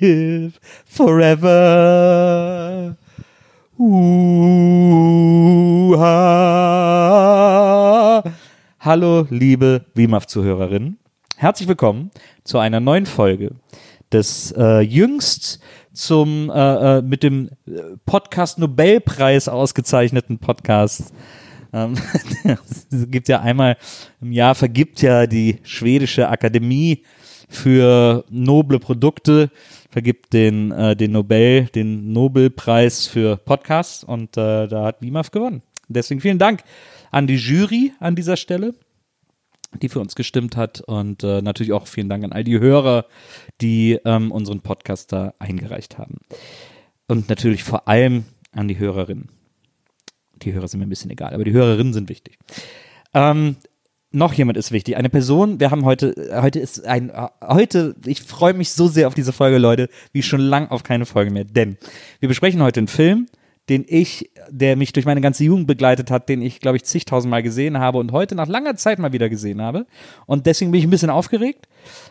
live forever? Uh, Hallo, liebe WIMAF-Zuhörerinnen. Herzlich willkommen zu einer neuen Folge des äh, jüngst zum äh, äh, mit dem äh, Podcast Nobelpreis ausgezeichneten Podcasts. Ähm, es gibt ja einmal im Jahr vergibt ja die schwedische Akademie für noble Produkte vergibt den äh, den Nobel den Nobelpreis für Podcasts und äh, da hat WIMAF gewonnen. Deswegen vielen Dank an die Jury an dieser Stelle, die für uns gestimmt hat und äh, natürlich auch vielen Dank an all die Hörer, die ähm, unseren Podcast da eingereicht haben. Und natürlich vor allem an die Hörerinnen. Die Hörer sind mir ein bisschen egal, aber die Hörerinnen sind wichtig. Ähm, noch jemand ist wichtig. Eine Person, wir haben heute, heute ist ein, heute, ich freue mich so sehr auf diese Folge, Leute, wie schon lang auf keine Folge mehr. Denn wir besprechen heute einen Film, den ich, der mich durch meine ganze Jugend begleitet hat, den ich, glaube ich, zigtausendmal gesehen habe und heute nach langer Zeit mal wieder gesehen habe. Und deswegen bin ich ein bisschen aufgeregt,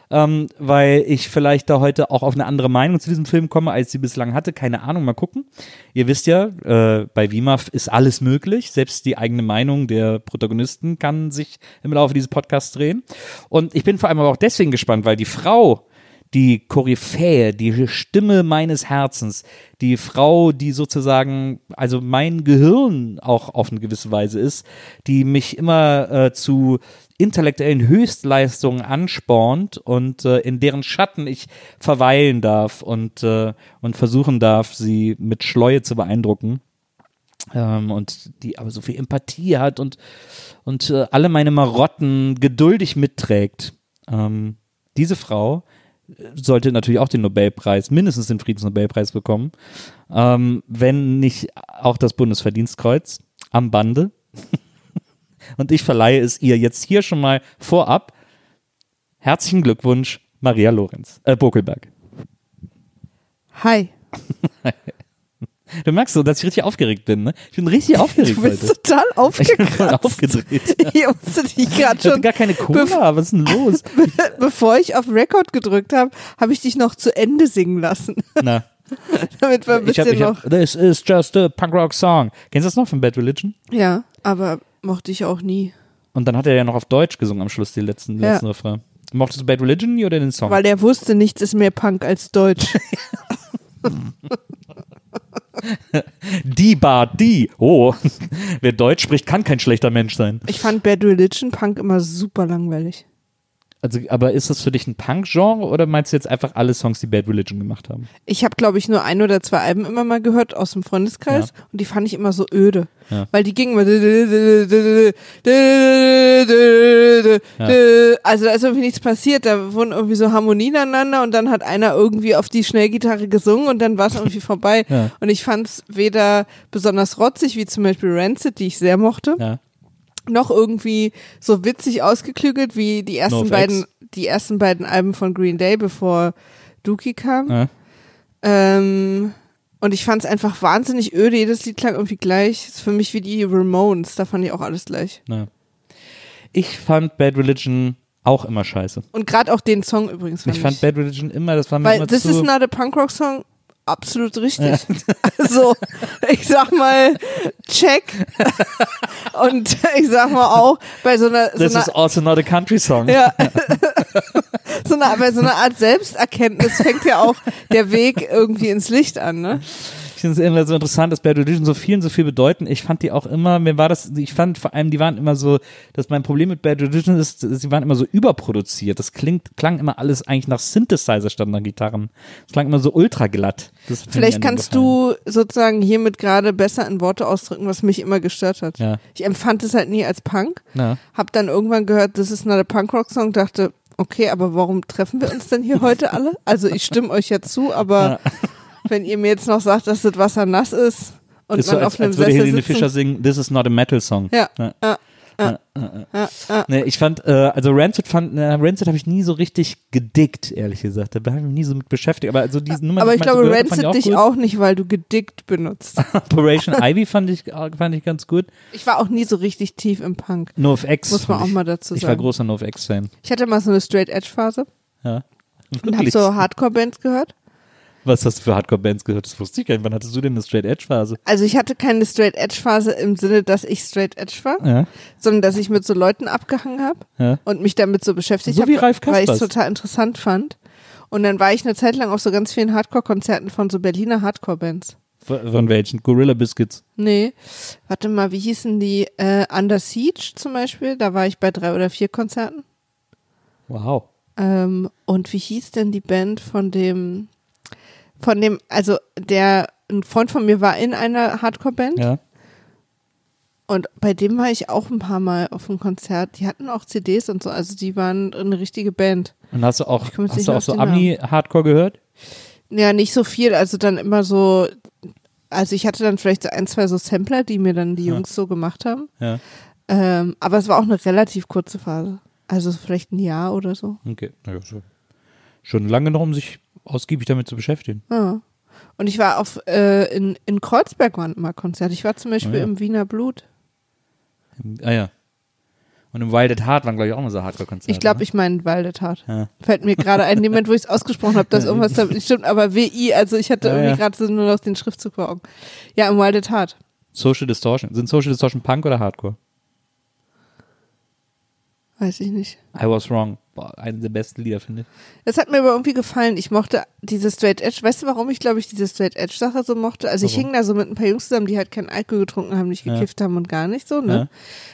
ähm, weil ich vielleicht da heute auch auf eine andere Meinung zu diesem Film komme, als sie bislang hatte. Keine Ahnung, mal gucken. Ihr wisst ja, äh, bei WIMAF ist alles möglich. Selbst die eigene Meinung der Protagonisten kann sich im Laufe dieses Podcasts drehen. Und ich bin vor allem aber auch deswegen gespannt, weil die Frau, die Koryphäe, die Stimme meines Herzens, die Frau, die sozusagen, also mein Gehirn auch auf eine gewisse Weise ist, die mich immer äh, zu intellektuellen Höchstleistungen anspornt und äh, in deren Schatten ich verweilen darf und, äh, und versuchen darf, sie mit Schleue zu beeindrucken. Ähm, und die aber so viel Empathie hat und, und äh, alle meine Marotten geduldig mitträgt. Ähm, diese Frau sollte natürlich auch den Nobelpreis, mindestens den Friedensnobelpreis bekommen, ähm, wenn nicht auch das Bundesverdienstkreuz am Bande. Und ich verleihe es ihr jetzt hier schon mal vorab. Herzlichen Glückwunsch, Maria Lorenz, äh, Bokelberg. Hi. Du merkst so, dass ich richtig aufgeregt bin, ne? Ich bin richtig aufgeregt Du bist heute. total Ich bin aufgekratzt. aufgedreht. Ich musste dich gerade Ich hatte schon, gar keine Cola, was ist denn los? bevor ich auf Record gedrückt habe, habe ich dich noch zu Ende singen lassen, Na, damit wir ein ich hab, bisschen ich noch. hab, this is just a punk rock song. Kennst du das noch von Bad Religion? Ja, aber mochte ich auch nie, Und dann hat er ja noch auf Deutsch gesungen am Schluss, die letzten, Ja. letzten Refrain. Mochtest du Bad Religion oder den Song? weil er wusste, nichts ist mehr Punk als Deutsch. Die Bar, die. Oh, wer Deutsch spricht, kann kein schlechter Mensch sein. Ich fand Bad Religion Punk immer super langweilig. Also, aber ist das für dich ein Punk-Genre oder meinst du jetzt einfach alle Songs, die Bad Religion gemacht haben? Ich habe, glaube ich, nur ein oder zwei Alben immer mal gehört aus dem Freundeskreis und die fand ich immer so öde. Ja. Weil die gingen immer. Also da ist irgendwie nichts passiert. Da wurden irgendwie so Harmonien aneinander und dann hat einer irgendwie auf die Schnellgitarre gesungen und dann war es irgendwie vorbei. Ja. Und ich fand es weder besonders rotzig, wie zum Beispiel Rancid, die ich sehr mochte, Ja. Noch irgendwie so witzig ausgeklügelt wie die ersten beiden, die ersten beiden Alben von Green Day, bevor Dookie kam. Ja. Ähm, und ich fand es einfach wahnsinnig öde. Jedes Lied klang irgendwie gleich. Ist für mich wie die Ramones. Da fand ich auch alles gleich. Na. Ich fand Bad Religion auch immer scheiße. Und gerade auch den Song übrigens. Fand Ich fand Bad Religion immer, das war mir Weil immer This zu... is not a Punk Rock Song. Absolut richtig. Also, ich sag mal, check. Und ich sag mal auch, bei so einer, so This einer is also not a country song. Ja. so eine, bei so einer Art Selbsterkenntnis fängt ja auch der Weg irgendwie ins Licht an, ne? Finde es immer so interessant, dass Bad Religion so vielen so viel bedeuten. Ich fand die auch immer, mir war das, ich fand vor allem, die waren immer so, dass mein Problem mit Bad Religion ist, sie waren immer so überproduziert. Das klingt, klang immer alles eigentlich nach Synthesizer statt nach Gitarren. Es klang immer so ultra glatt. Vielleicht kannst gefallen. du sozusagen hiermit gerade besser in Worte ausdrücken, was mich immer gestört hat. Ja. Ich empfand es halt nie als Punk. Ja. Hab dann irgendwann gehört, das ist not Punk-Rock-Song, dachte, okay, aber warum treffen wir uns denn hier heute alle? Also ich stimme euch ja zu, aber wenn ihr mir jetzt noch sagt, dass das Wasser nass ist und Ist so, man als, auf einem als würde Sessel Helene sitzen, Fischer singen, This is not a metal song. Ja, Ja. ja, ja, ja, ja. Nee, ich fand, äh, also Rancid fand, äh, Rancid habe ich nie so richtig gedickt, ehrlich gesagt. Da habe ich mich nie so mit beschäftigt. Aber also diese Nummer, Aber ich so glaube, gehört Rancid dich gut. auch nicht, weil du gedickt benutzt. Operation Ivy fand ich, fand ich ganz gut. Ich war auch nie so richtig tief im Punk. NoFX. Muss man auch mal dazu Ich war sagen. großer NoFX-Fan. Ich hatte mal so eine Straight Edge Phase Ja. und habe Wirklich? so Hardcore-Bands gehört. Was hast du für Hardcore-Bands gehört? Das wusste ich gar nicht. Wann hattest du denn eine Straight-Edge-Phase? Also ich hatte keine Straight Edge Phase im Sinne, dass ich Straight Edge war, Ja. sondern dass ich mit so Leuten abgehangen habe Ja. und mich damit so beschäftigt So habe, weil ich es total interessant fand. Und dann war ich eine Zeit lang auf so ganz vielen Hardcore-Konzerten von so Berliner Hardcore-Bands. Von von welchen? Gorilla Biscuits. Nee, warte mal, wie hießen die? Äh, Under Siege zum Beispiel, da war ich bei drei oder vier Konzerten. Wow. Ähm, und wie hieß denn die Band von dem, von dem, also der, ein Freund von mir war in einer Hardcore-Band Ja. und bei dem war ich auch ein paar Mal auf einem Konzert. Die hatten auch CDs und so, also die waren eine richtige Band. Und hast du auch, hast du auch so. Ami-Hardcore gehört? Ja, nicht so viel, also dann immer so, also ich hatte dann vielleicht so ein, zwei so Sampler, die mir dann die Ja. Jungs so gemacht haben. Ja. Ähm, aber es war auch eine relativ kurze Phase. Also vielleicht ein Jahr oder so. Okay. Na ja, schon. Schon lange genug, um sich ausgiebig damit zu beschäftigen. Ja. Und ich war auf, äh, in, in Kreuzberg waren immer Konzerte. Ich war zum Beispiel Oh ja. im Wiener Blut. Ah ja. Und im Wild at Heart waren, glaube ich, auch mal so Hardcore-Konzerte. Ich glaube, ne? ich meine Waldetat. Ja. Fällt mir gerade ein, in dem Moment, wo ich es ausgesprochen habe, dass irgendwas damit nicht stimmt, aber WI, also ich hatte Ja, irgendwie gerade so nur noch den Schriftzug vor Augen. Ja, im Waldetat. Social Distortion. Sind Social Distortion Punk oder Hardcore? Weiß ich nicht. I was wrong. Boah, eine der besten Lieder, finde ich. Das hat mir aber irgendwie gefallen. Ich mochte diese Straight Edge. Weißt du, warum ich, glaube ich, diese Straight Edge Sache so mochte? Also ich Warum? hing da so mit ein paar Jungs zusammen, die halt keinen Alkohol getrunken haben, nicht Ja. gekifft haben und gar nicht so, ne? Ja.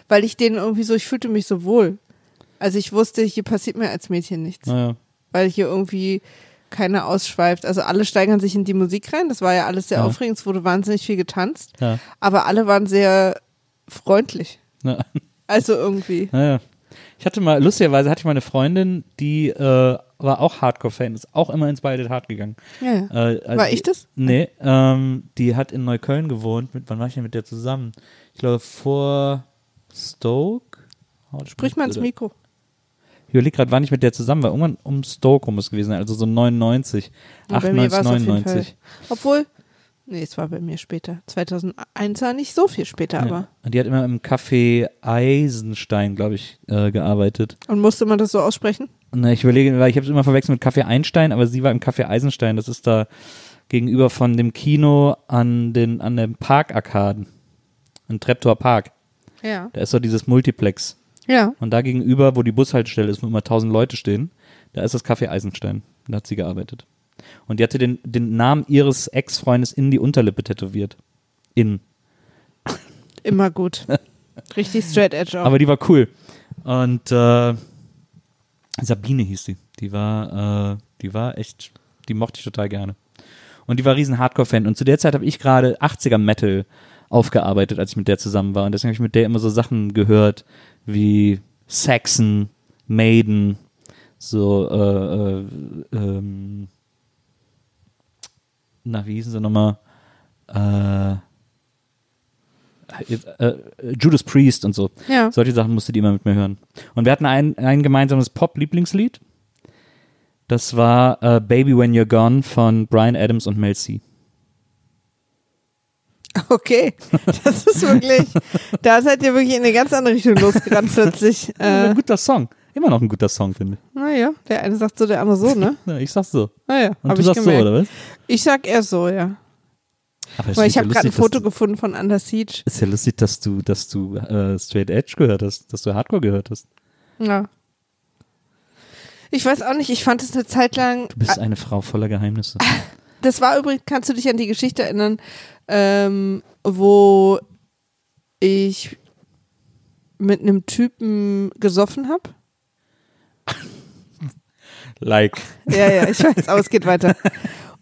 Weil ich denen irgendwie so, ich fühlte mich so wohl. Also ich wusste, hier passiert mir als Mädchen nichts. Naja. Weil hier irgendwie keiner ausschweift. Also alle steigern sich in die Musik rein. Das war ja alles sehr Ja. aufregend. Es wurde wahnsinnig viel getanzt. Ja. Aber alle waren sehr freundlich. Ja. Also irgendwie. Naja. Ich hatte mal, lustigerweise hatte ich mal eine Freundin, die äh, war auch Hardcore-Fan, ist auch immer ins Wild at Heart gegangen. Ja, ja. Äh, also War ich das? Nee, ähm, die hat in Neukölln gewohnt. Mit, wann war ich denn mit der zusammen? Ich glaube vor Stoke. Oh, Sprich mal ins Mikro. Ich überlege gerade, wann ich mit der zusammen war. Irgendwann um Stoke muss es gewesen sein, also so 99, Ja, bei mir 98, war es auf jeden 99. Fall. Obwohl, nee, es war bei mir später. 2001 war nicht so viel später, aber. Ja. Und die hat immer im Café Eisenstein, glaube ich, äh, gearbeitet. Und musste man das so aussprechen? Na, ich überlege, weil ich habe es immer verwechselt mit Café Einstein, aber sie war im Café Eisenstein. Das ist da gegenüber von dem Kino an den an den Parkarkaden. In Treptower Park. Ja. Da ist so dieses Multiplex. Ja. Und da gegenüber, wo die Bushaltestelle ist, wo immer tausend Leute stehen, da ist das Café Eisenstein. Da hat sie gearbeitet. Und die hatte den, den Namen ihres Ex-Freundes in die Unterlippe tätowiert. In. Immer gut. Richtig straight edge auch. Aber die war cool. Und äh, Sabine hieß die. Die war, äh, die war echt, die mochte ich total gerne. Und die war riesen Hardcore-Fan. Und zu der Zeit habe ich gerade 80er Metal aufgearbeitet, als ich mit der zusammen war. Und deswegen habe ich mit der immer so Sachen gehört wie Saxon, Maiden, so, äh, äh, ähm, na, wie hießen sie nochmal? Äh, jetzt, äh, Judas Priest und so. Ja. Solche Sachen musste die immer mit mir hören. Und wir hatten ein, ein gemeinsames Pop-Lieblingslied. Das war äh, Baby When You're Gone von Brian Adams und Mel C. Okay, das ist wirklich, da seid ihr wirklich in eine ganz andere Richtung losgerannt plötzlich. ein Äh, guter Song. Immer noch ein guter Song, finde ich. naja, der eine sagt so, der andere so, ne? Ja, ich sag's so. Naja, Und du ich sagst gemerkt. so, oder was? Ich sag eher so, ja. Aber Weil ich ja habe gerade ein Foto gefunden von Under Siege. Ist ja lustig, dass du, dass du äh, Straight Edge gehört hast, dass du Hardcore gehört hast. Ja. Ich weiß auch nicht, ich fand es eine Zeit lang. Du bist eine Frau voller Geheimnisse. das war übrigens, kannst du dich an die Geschichte erinnern, ähm, wo ich mit einem Typen gesoffen habe? Like. Ja, ja, ich weiß, aber es geht weiter.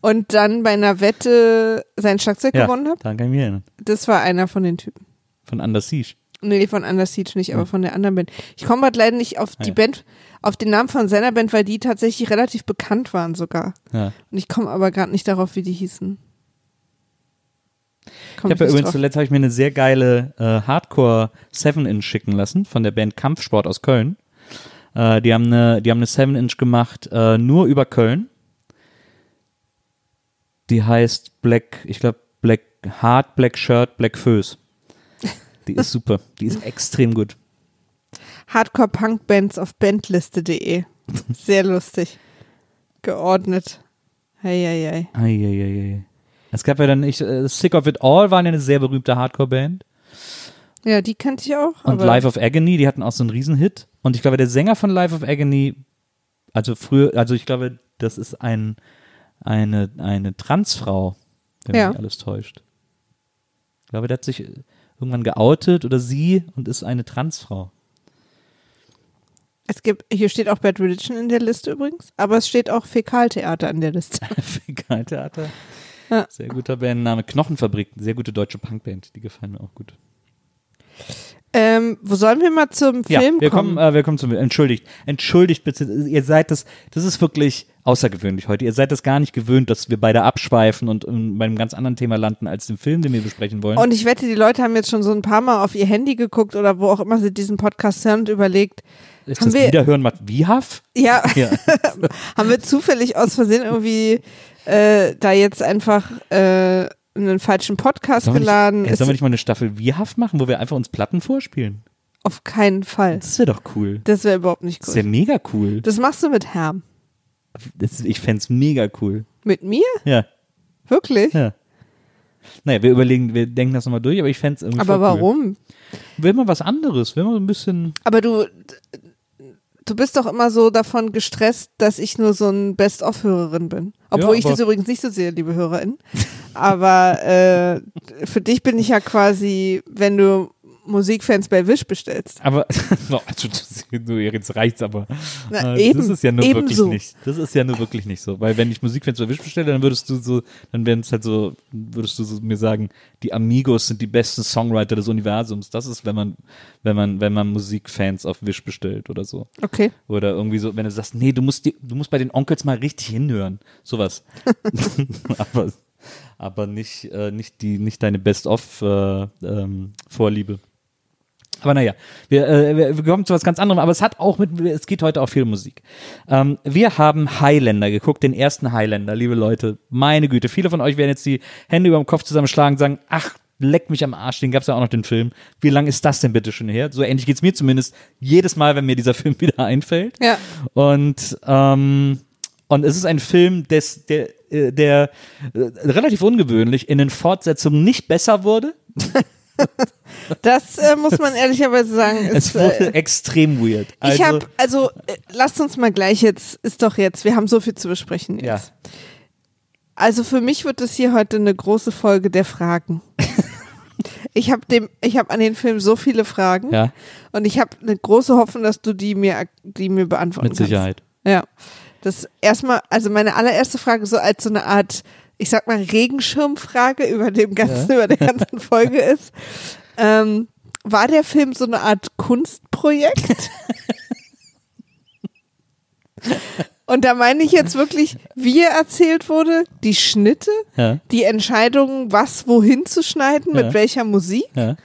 Und dann bei einer Wette sein Schlagzeug Ja, gewonnen habe? daran kann ich mich erinnern. Das war einer von den Typen. Von Under Siege. Nee, von Under Siege nicht, aber von der anderen Band. Ich komme gerade leider nicht auf die Ah, ja. Band, auf den Namen von seiner Band, weil die tatsächlich relativ bekannt waren sogar. Ja. Und ich komme aber gerade nicht darauf, wie die hießen. Komm Ich habe ja übrigens drauf. zuletzt habe ich mir eine sehr geile äh, Hardcore 7-Inch schicken lassen von der Band Kampfsport aus Köln. Äh, die haben eine, die haben eine 7-Inch gemacht, äh, nur über Köln. Die heißt Black, ich glaube Black Hard, Black Shirt, Black Föß. Die ist super. Die ist extrem gut. Hardcore Punk Bands auf bandliste.de. Sehr lustig. Geordnet. Hey, hey, hey. Eieiei. Es gab ja dann, ich, äh, Sick of It All waren ja eine sehr berühmte Hardcore-Band. Ja, die kannte ich auch. Und Life of Agony, die hatten auch so einen Riesenhit. Und ich glaube, der Sänger von Life of Agony, also früher, also ich glaube, das ist ein, eine, eine Transfrau, wenn Ja. mich alles täuscht. Ich glaube, der hat sich irgendwann geoutet oder sie und ist eine Transfrau. Es gibt, hier steht auch Bad Religion in der Liste übrigens, aber es steht auch Fäkaltheater an der Liste. Fäkaltheater. Ja. Sehr guter Bandname. Knochenfabrik, sehr gute deutsche Punkband, die gefallen mir auch gut. Ähm, wo sollen wir mal zum Ja, Film wir kommen? kommen, äh, wir kommen zum, entschuldigt, entschuldigt bitte, ihr seid das, das ist wirklich außergewöhnlich heute. Ihr seid das gar nicht gewöhnt, dass wir beide abschweifen und ähm, bei einem ganz anderen Thema landen als dem Film, den wir besprechen wollen. Und ich wette, die Leute haben jetzt schon so ein paar Mal auf ihr Handy geguckt oder wo auch immer sie diesen Podcast hören und überlegt, ist haben das wir- Wiederhören macht Wiehaf? ja, Ja. haben wir zufällig aus Versehen irgendwie äh, da jetzt einfach äh, einen falschen Podcast Sollen wir, geladen? nicht, äh, Ist sollen wir nicht mal eine Staffel Wiehaf machen, wo wir einfach uns Platten vorspielen? auf keinen Fall. Das wäre doch cool. Das wäre überhaupt nicht Das gut. wäre mega cool. Das machst du mit Herm. Das, ich fände es mega cool. Mit mir? Ja, Wirklich? ja. Naja, wir überlegen, wir denken das nochmal durch, aber ich fände es irgendwie Aber voll cool. warum? Will mal was anderes, will mal so ein bisschen. Aber du, du bist doch immer so davon gestresst, dass ich nur so ein Best-of-Hörerin bin. Obwohl Ja, ich das übrigens nicht so sehe, liebe HörerInnen. Aber äh, für dich bin ich ja quasi, wenn du Musikfans bei Wish bestellst. Aber also, das, du, jetzt reicht's aber. Na, Äh, eben, das ist ja nur wirklich nicht. Das ist ja nur wirklich nicht so. Weil wenn ich Musikfans bei Wish bestelle, dann würdest du so, dann wären es halt so, würdest du so mir sagen, die Amigos sind die besten Songwriter des Universums. Das ist, wenn man, wenn man, wenn man Musikfans auf Wish bestellt oder so. Okay. Oder irgendwie so, wenn du sagst, nee, du musst, die, du musst bei den Onkels mal richtig hinhören. Sowas. aber, aber nicht, äh, nicht die, nicht deine Best-of-Vorliebe. Aber naja, wir, äh, wir kommen zu was ganz anderem, aber es hat auch mit, es geht heute auch viel Musik. Ähm, wir haben Highlander geguckt, den ersten Highlander, liebe Leute. Meine Güte, viele von euch werden jetzt die Hände über dem Kopf zusammenschlagen und sagen, ach, leck mich am Arsch, den gab's ja auch noch den Film. Wie lange ist das denn bitte schon her? So ähnlich geht's mir zumindest jedes Mal, wenn mir dieser Film wieder einfällt. Ja. Und, ähm, und es ist ein Film, des, der, äh, der äh, relativ ungewöhnlich in den Fortsetzungen nicht besser wurde. Das äh, muss man ehrlicherweise sagen. Es Ist, wurde äh, extrem weird. ich Also, habe, also äh, lasst uns mal gleich jetzt, ist doch jetzt, wir haben so viel zu besprechen ja, jetzt. Also für mich wird es hier heute eine große Folge der Fragen. ich habe dem, ich habe an den Film so viele Fragen ja, und ich habe eine große Hoffnung, dass du die mir, die mir beantworten mit Sicherheit. kannst. Ja. Das erstmal, also meine allererste Frage so als so eine Art, ich sag mal Regenschirmfrage über dem ganzen, über der ganzen Folge ist. Ähm, war der Film so eine Art Kunstprojekt? Und da meine ich jetzt wirklich, wie er erzählt wurde, die Schnitte, Ja, die Entscheidung, was wohin zu schneiden, Ja. mit welcher Musik, ja,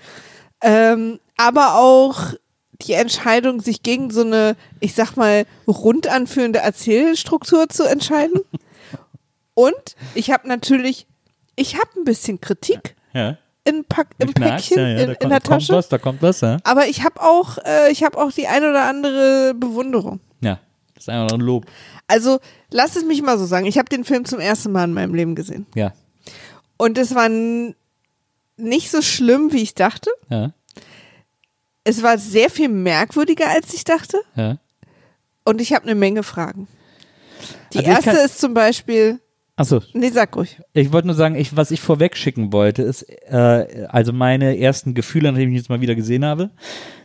ähm, aber auch die Entscheidung, sich gegen so eine, ich sag mal, rund anführende Erzählstruktur zu entscheiden. Und ich habe natürlich, ich habe ein bisschen Kritik ja. in Pack, im Päckchen, ja, ja, in, da in kommt, der kommt Tasche. was, da kommt was, ja. Aber ich habe auch, äh, ich habe auch die ein oder andere Bewunderung. Ja, das ist einfach noch ein Lob. Also lass es mich mal so sagen. Ich habe den Film zum ersten Mal in meinem Leben gesehen. Ja, Und es war nicht so schlimm, wie ich dachte. ja, Es war sehr viel merkwürdiger, als ich dachte. ja. Und ich habe eine Menge Fragen. Die Also erste ist zum Beispiel, Achso, Nee, sag ruhig. ich wollte nur sagen, ich, was ich vorweg schicken wollte, ist äh, also meine ersten Gefühle, nachdem ich jetzt mal wieder gesehen habe.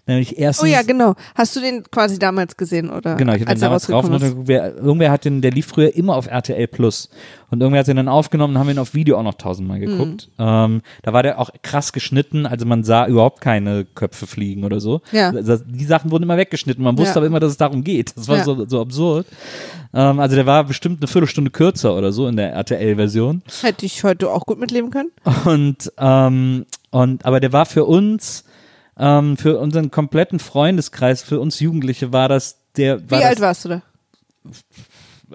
Nämlich erstens. Oh ja, genau. Hast du den quasi damals gesehen, oder? Genau, ich habe als den damals drauf und ist? geguckt, wer, irgendwer hat den, der lief früher immer auf RTL Plus. Und irgendwer hat den dann aufgenommen und haben ihn auf Video auch noch tausendmal geguckt. Mhm. Ähm, da war der auch krass geschnitten, also man sah überhaupt keine Köpfe fliegen oder so. Ja. Das, die Sachen wurden immer weggeschnitten. Man wusste Ja. aber immer, dass es darum geht. Das war Ja. so, so absurd. Ähm, also der war bestimmt eine Viertelstunde kürzer oder so in der RTL-Version. Hätte ich heute auch gut mitleben können. Und, ähm, und aber der war für uns, ähm, für unseren kompletten Freundeskreis, für uns Jugendliche war das der. Wie War das, alt warst du da?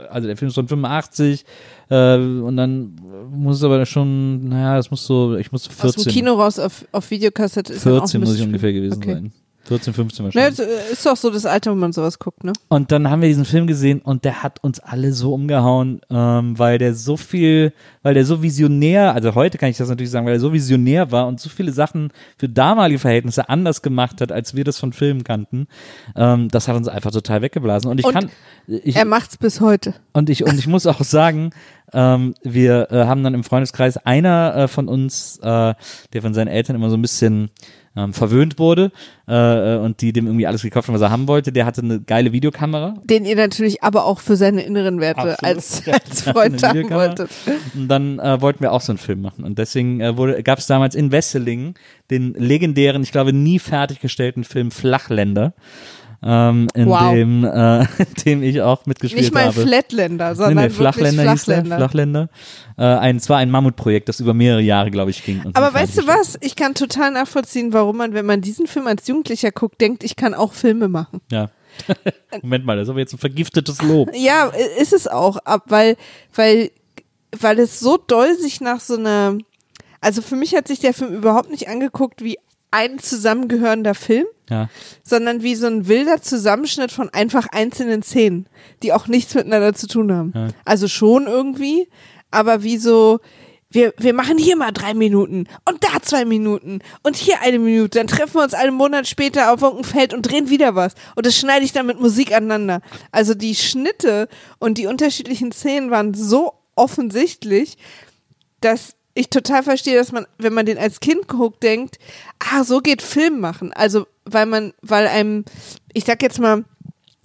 Also der Film ist von 85 äh, und dann muss es aber schon, naja, das muss so, ich muss so Aus 14, dem Kino raus auf, auf Videokassette ist dann auch 14 ein muss ich ungefähr gewesen okay. sein. 14, 15 Ne, wahrscheinlich. äh, ist doch so das Alter, wo man sowas guckt, ne? Und dann haben wir diesen Film gesehen und der hat uns alle so umgehauen, ähm, weil der so viel, weil der so visionär, also heute kann ich das natürlich sagen, weil er so visionär war und so viele Sachen für damalige Verhältnisse anders gemacht hat, als wir das von Filmen kannten. Ähm, das hat uns einfach total weggeblasen. Und ich Und kann, ich, Er macht's bis heute. und ich, und ich muss auch sagen, ähm, wir äh, haben dann im Freundeskreis einer äh, von uns, äh, der von seinen Eltern immer so ein bisschen ähm, verwöhnt wurde äh, äh, und die dem irgendwie alles gekauft haben, was er haben wollte, der hatte eine geile Videokamera. Den ihr natürlich aber auch für seine inneren Werte Absolut. als, als Freund haben wolltet. Und dann äh, wollten wir auch so einen Film machen. Und deswegen äh, gab es damals in Wesseling den legendären, ich glaube nie fertiggestellten Film Flachländer, ähm, in Wow. dem, äh, in dem ich auch mitgespielt Nicht mal habe. Flatländer, Nee, sondern nee, wirklich Flachländer, Flachländer. Flachländer. Äh, ein, es war ein Mammutprojekt, das über mehrere Jahre, glaube ich, ging. Aber weißt du was? Ich kann total nachvollziehen, warum man, wenn man diesen Film als Jugendlicher guckt, denkt, ich kann auch Filme machen. Ja. Moment mal, das ist aber jetzt ein vergiftetes Lob. Ja, ist es auch, weil, weil, weil es so doll sich nach so einer, also für mich hat sich der Film überhaupt nicht angeguckt wie ein zusammengehörender Film, Ja. sondern wie so ein wilder Zusammenschnitt von einfach einzelnen Szenen, die auch nichts miteinander zu tun haben. Ja. Also schon irgendwie, aber wie so, wir, wir machen hier mal drei Minuten und da zwei Minuten und hier eine Minute. Dann treffen wir uns einen Monat später auf irgendeinem Feld und drehen wieder was. Und das schneide ich dann mit Musik aneinander. Also die Schnitte und die unterschiedlichen Szenen waren so offensichtlich, dass ich total verstehe, dass man, wenn man den als Kind guckt, denkt, ah, so geht Film machen. Also, weil man, weil einem, ich sag jetzt mal,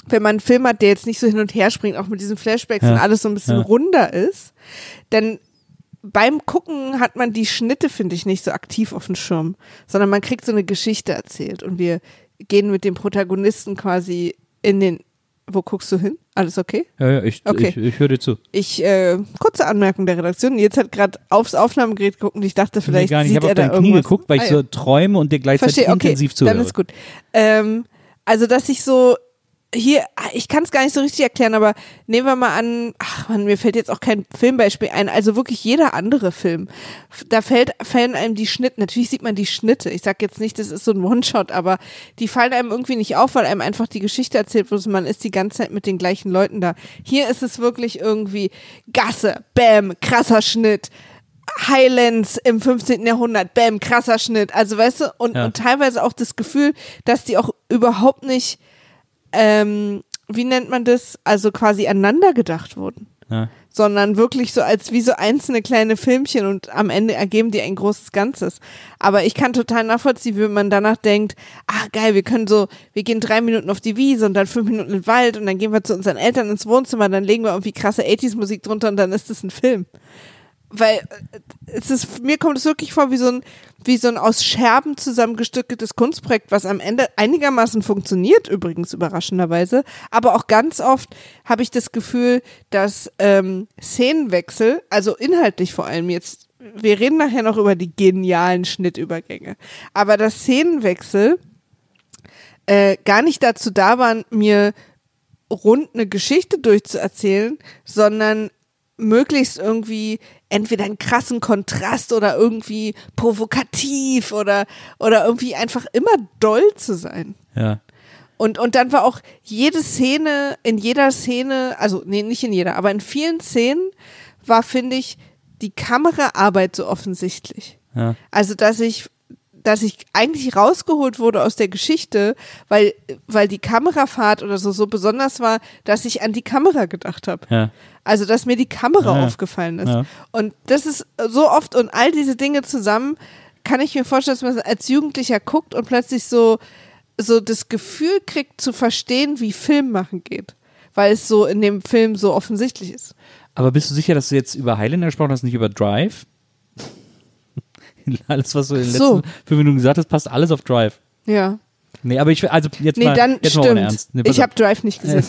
wenn man einen Film hat, der jetzt nicht so hin und her springt, auch mit diesen Flashbacks Ja. und alles so ein bisschen Ja. runder ist, dann beim Gucken hat man die Schnitte, finde ich, nicht so aktiv auf dem Schirm, sondern man kriegt so eine Geschichte erzählt und wir gehen mit dem Protagonisten quasi in den, wo guckst du hin? Alles okay? Ja, ja, ich, Okay. ich, ich höre dir zu. Ich, äh, kurze Anmerkung der Redaktion. Jetzt hat gerade aufs Aufnahmegerät geguckt und ich dachte, vielleicht nee, gar nicht. Ich habe auf dein Knie irgendwas. geguckt, weil ich Ah, so ja. träume und dir gleichzeitig Verstehe, okay, intensiv zuhöre. dann ist gut. Ähm, also, dass ich so hier, ich kann es gar nicht so richtig erklären, aber nehmen wir mal an, ach man, mir fällt jetzt auch kein Filmbeispiel ein, also wirklich jeder andere Film. Da fällt, fallen einem die Schnitte, natürlich sieht man die Schnitte. Ich sag jetzt nicht, das ist so ein One-Shot, aber die fallen einem irgendwie nicht auf, weil einem einfach die Geschichte erzählt wird, man ist die ganze Zeit mit den gleichen Leuten da. Hier ist es wirklich irgendwie Gasse, Bam, krasser Schnitt. Highlands im 15. Jahrhundert, bam, krasser Schnitt. Also weißt du, und, Ja. und teilweise auch das Gefühl, dass die auch überhaupt nicht, ähm, wie nennt man das, also quasi aneinander gedacht wurden. Ja. Sondern wirklich so als wie so einzelne kleine Filmchen und am Ende ergeben die ein großes Ganzes. Aber ich kann total nachvollziehen, wenn man danach denkt, ah geil, wir können so, wir gehen drei Minuten auf die Wiese und dann fünf Minuten in den Wald und dann gehen wir zu unseren Eltern ins Wohnzimmer, dann legen wir irgendwie krasse 80s Musik drunter und dann ist es ein Film weil äh, es ist, mir kommt es wirklich vor wie so ein, wie so ein aus Scherben zusammengestückeltes Kunstprojekt, was am Ende einigermaßen funktioniert, übrigens überraschenderweise. Aber auch ganz oft habe ich das Gefühl, dass ähm, Szenenwechsel, also inhaltlich vor allem jetzt, wir reden nachher noch über die genialen Schnittübergänge, aber dass Szenenwechsel äh, gar nicht dazu da waren, mir rund eine Geschichte durchzuerzählen, sondern möglichst irgendwie entweder einen krassen Kontrast oder irgendwie provokativ oder, oder irgendwie einfach immer doll zu sein. Ja. Und, und dann war auch jede Szene, in jeder Szene, also nee, nicht in jeder, aber in vielen Szenen war, finde ich, die Kameraarbeit so offensichtlich. Ja. Also, dass ich, dass ich eigentlich rausgeholt wurde aus der Geschichte, weil, weil die Kamerafahrt oder so so besonders war, dass ich an die Kamera gedacht habe. Ja. Also, dass mir die Kamera Ja. aufgefallen ist. Ja. Und das ist so oft und all diese Dinge zusammen kann ich mir vorstellen, dass man als Jugendlicher guckt und plötzlich so, so das Gefühl kriegt zu verstehen, wie Film machen geht. Weil es so in dem Film so offensichtlich ist. Aber bist du sicher, dass du jetzt über Highlander gesprochen hast, nicht über Drive? alles, was du in den So. letzten fünf Minuten gesagt hast, passt alles auf Drive. Ja. Nee, aber ich, also jetzt Nee, mal, dann jetzt mal ohne stimmt. Ernst. Nee, ich habe Drive nicht gesehen.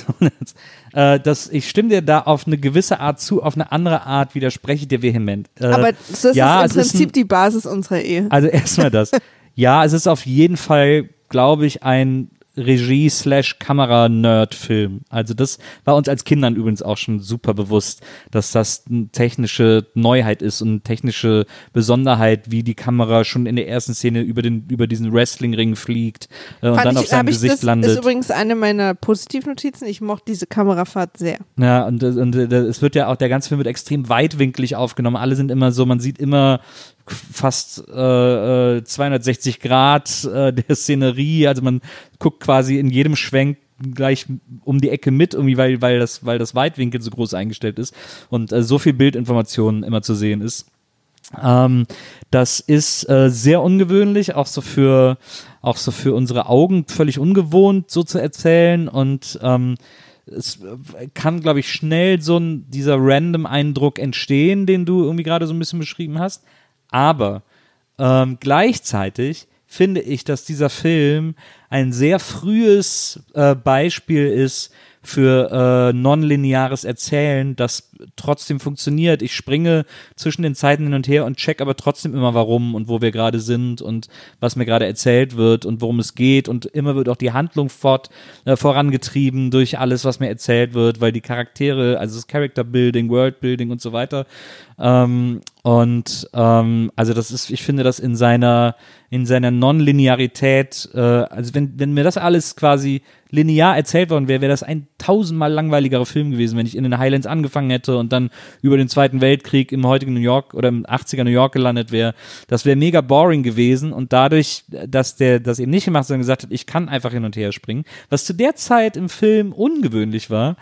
Äh, das, ich stimme dir da auf eine gewisse Art zu, auf eine andere Art widerspreche ich dir vehement. Äh, Aber das ja, ist es im Prinzip ein- die Basis unserer Ehe. Also erstmal das. ja, es ist auf jeden Fall, glaube ich, ein Regie-Slash-Kamera-Nerd-Film. Also das war uns als Kindern übrigens auch schon super bewusst, dass das eine technische Neuheit ist und eine technische Besonderheit, wie die Kamera schon in der ersten Szene über, den, über diesen Wrestling-Ring fliegt äh, und Fand dann ich, auf seinem hab ich, Gesicht das landet. ist übrigens eine meiner Positivnotizen. Ich mochte diese Kamerafahrt sehr. Ja, und, und äh, es wird ja auch, der ganze Film wird extrem weitwinklig aufgenommen. Alle sind immer so, man sieht immer fast äh, äh, 260 Grad äh, der Szenerie. Also man guckt quasi in jedem Schwenk gleich um die Ecke mit, irgendwie, weil, weil, das, weil das Weitwinkel so groß eingestellt ist und äh, so viel Bildinformation immer zu sehen ist. Ähm, das ist äh, sehr ungewöhnlich, auch so für auch so für unsere Augen völlig ungewohnt, so zu erzählen und ähm, es äh, kann, glaube ich, schnell so ein, dieser random Eindruck entstehen, den du irgendwie gerade so ein bisschen beschrieben hast. Aber ähm, gleichzeitig finde ich, dass dieser Film ein sehr frühes äh, Beispiel ist für äh, nonlineares Erzählen, das trotzdem funktioniert. Ich springe zwischen den Zeiten hin und her und check aber trotzdem immer warum und wo wir gerade sind und was mir gerade erzählt wird und worum es geht und immer wird auch die Handlung fort, äh, vorangetrieben durch alles, was mir erzählt wird, weil die Charaktere, also das Character Building, World Building und so weiter ähm, und ähm, also das ist, ich finde das in seiner in seiner Nonlinearität, äh, also wenn, wenn mir das alles quasi linear erzählt worden wäre, wäre das ein tausendmal langweiligerer Film gewesen, wenn ich in den Highlands angefangen hätte und dann über den Zweiten Weltkrieg im heutigen New York oder im 80er New York gelandet wäre. Das wäre mega boring gewesen und dadurch, dass der das eben nicht gemacht hat, sondern gesagt hat, ich kann einfach hin und her springen, was zu der Zeit im Film ungewöhnlich war.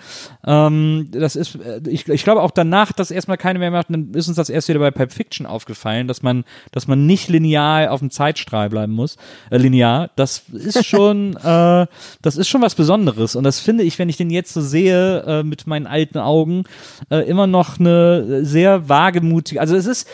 Ähm, das ist, äh, ich, ich glaube auch danach, dass erstmal keine mehr macht, dann ist uns das erst wieder bei Pulp Fiction aufgefallen, dass man, dass man nicht linear auf dem Zeitstrahl bleiben muss, äh, linear. Das ist schon, äh, das ist schon was Besonderes und das finde ich, wenn ich den jetzt so sehe äh, mit meinen alten Augen, äh, immer noch eine sehr wagemutige. Also es ist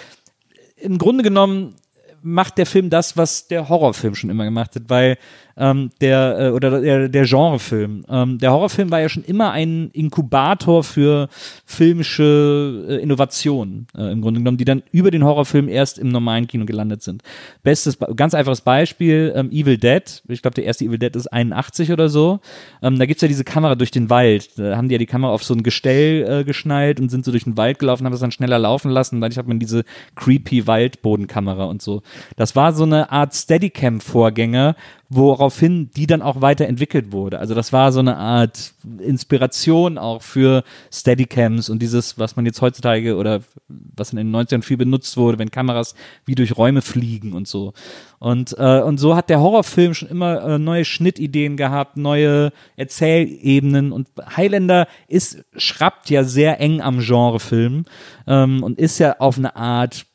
im Grunde genommen macht der Film das, was der Horrorfilm schon immer gemacht hat, weil ähm, der äh, oder der, der Genrefilm. Ähm, der Horrorfilm war ja schon immer ein Inkubator für filmische äh, Innovationen äh, im Grunde genommen, die dann über den Horrorfilm erst im normalen Kino gelandet sind. Bestes, Be- ganz einfaches Beispiel: ähm, Evil Dead. Ich glaube, der erste Evil Dead ist 81 oder so. Ähm, da gibt's ja diese Kamera durch den Wald. Da haben die ja die Kamera auf so ein Gestell äh, geschnallt und sind so durch den Wald gelaufen, haben das dann schneller laufen lassen. Dadurch hat man diese creepy Waldbodenkamera und so. Das war so eine Art Steadicam-Vorgänger, woraufhin die dann auch weiterentwickelt wurde. Also das war so eine Art Inspiration auch für Steadicams und dieses, was man jetzt heutzutage oder was in den 90ern viel benutzt wurde, wenn Kameras wie durch Räume fliegen und so. Und, äh, und so hat der Horrorfilm schon immer äh, neue Schnittideen gehabt, neue Erzählebenen und Highlander ist, schrappt ja sehr eng am Genrefilm ähm, und ist ja auf eine Art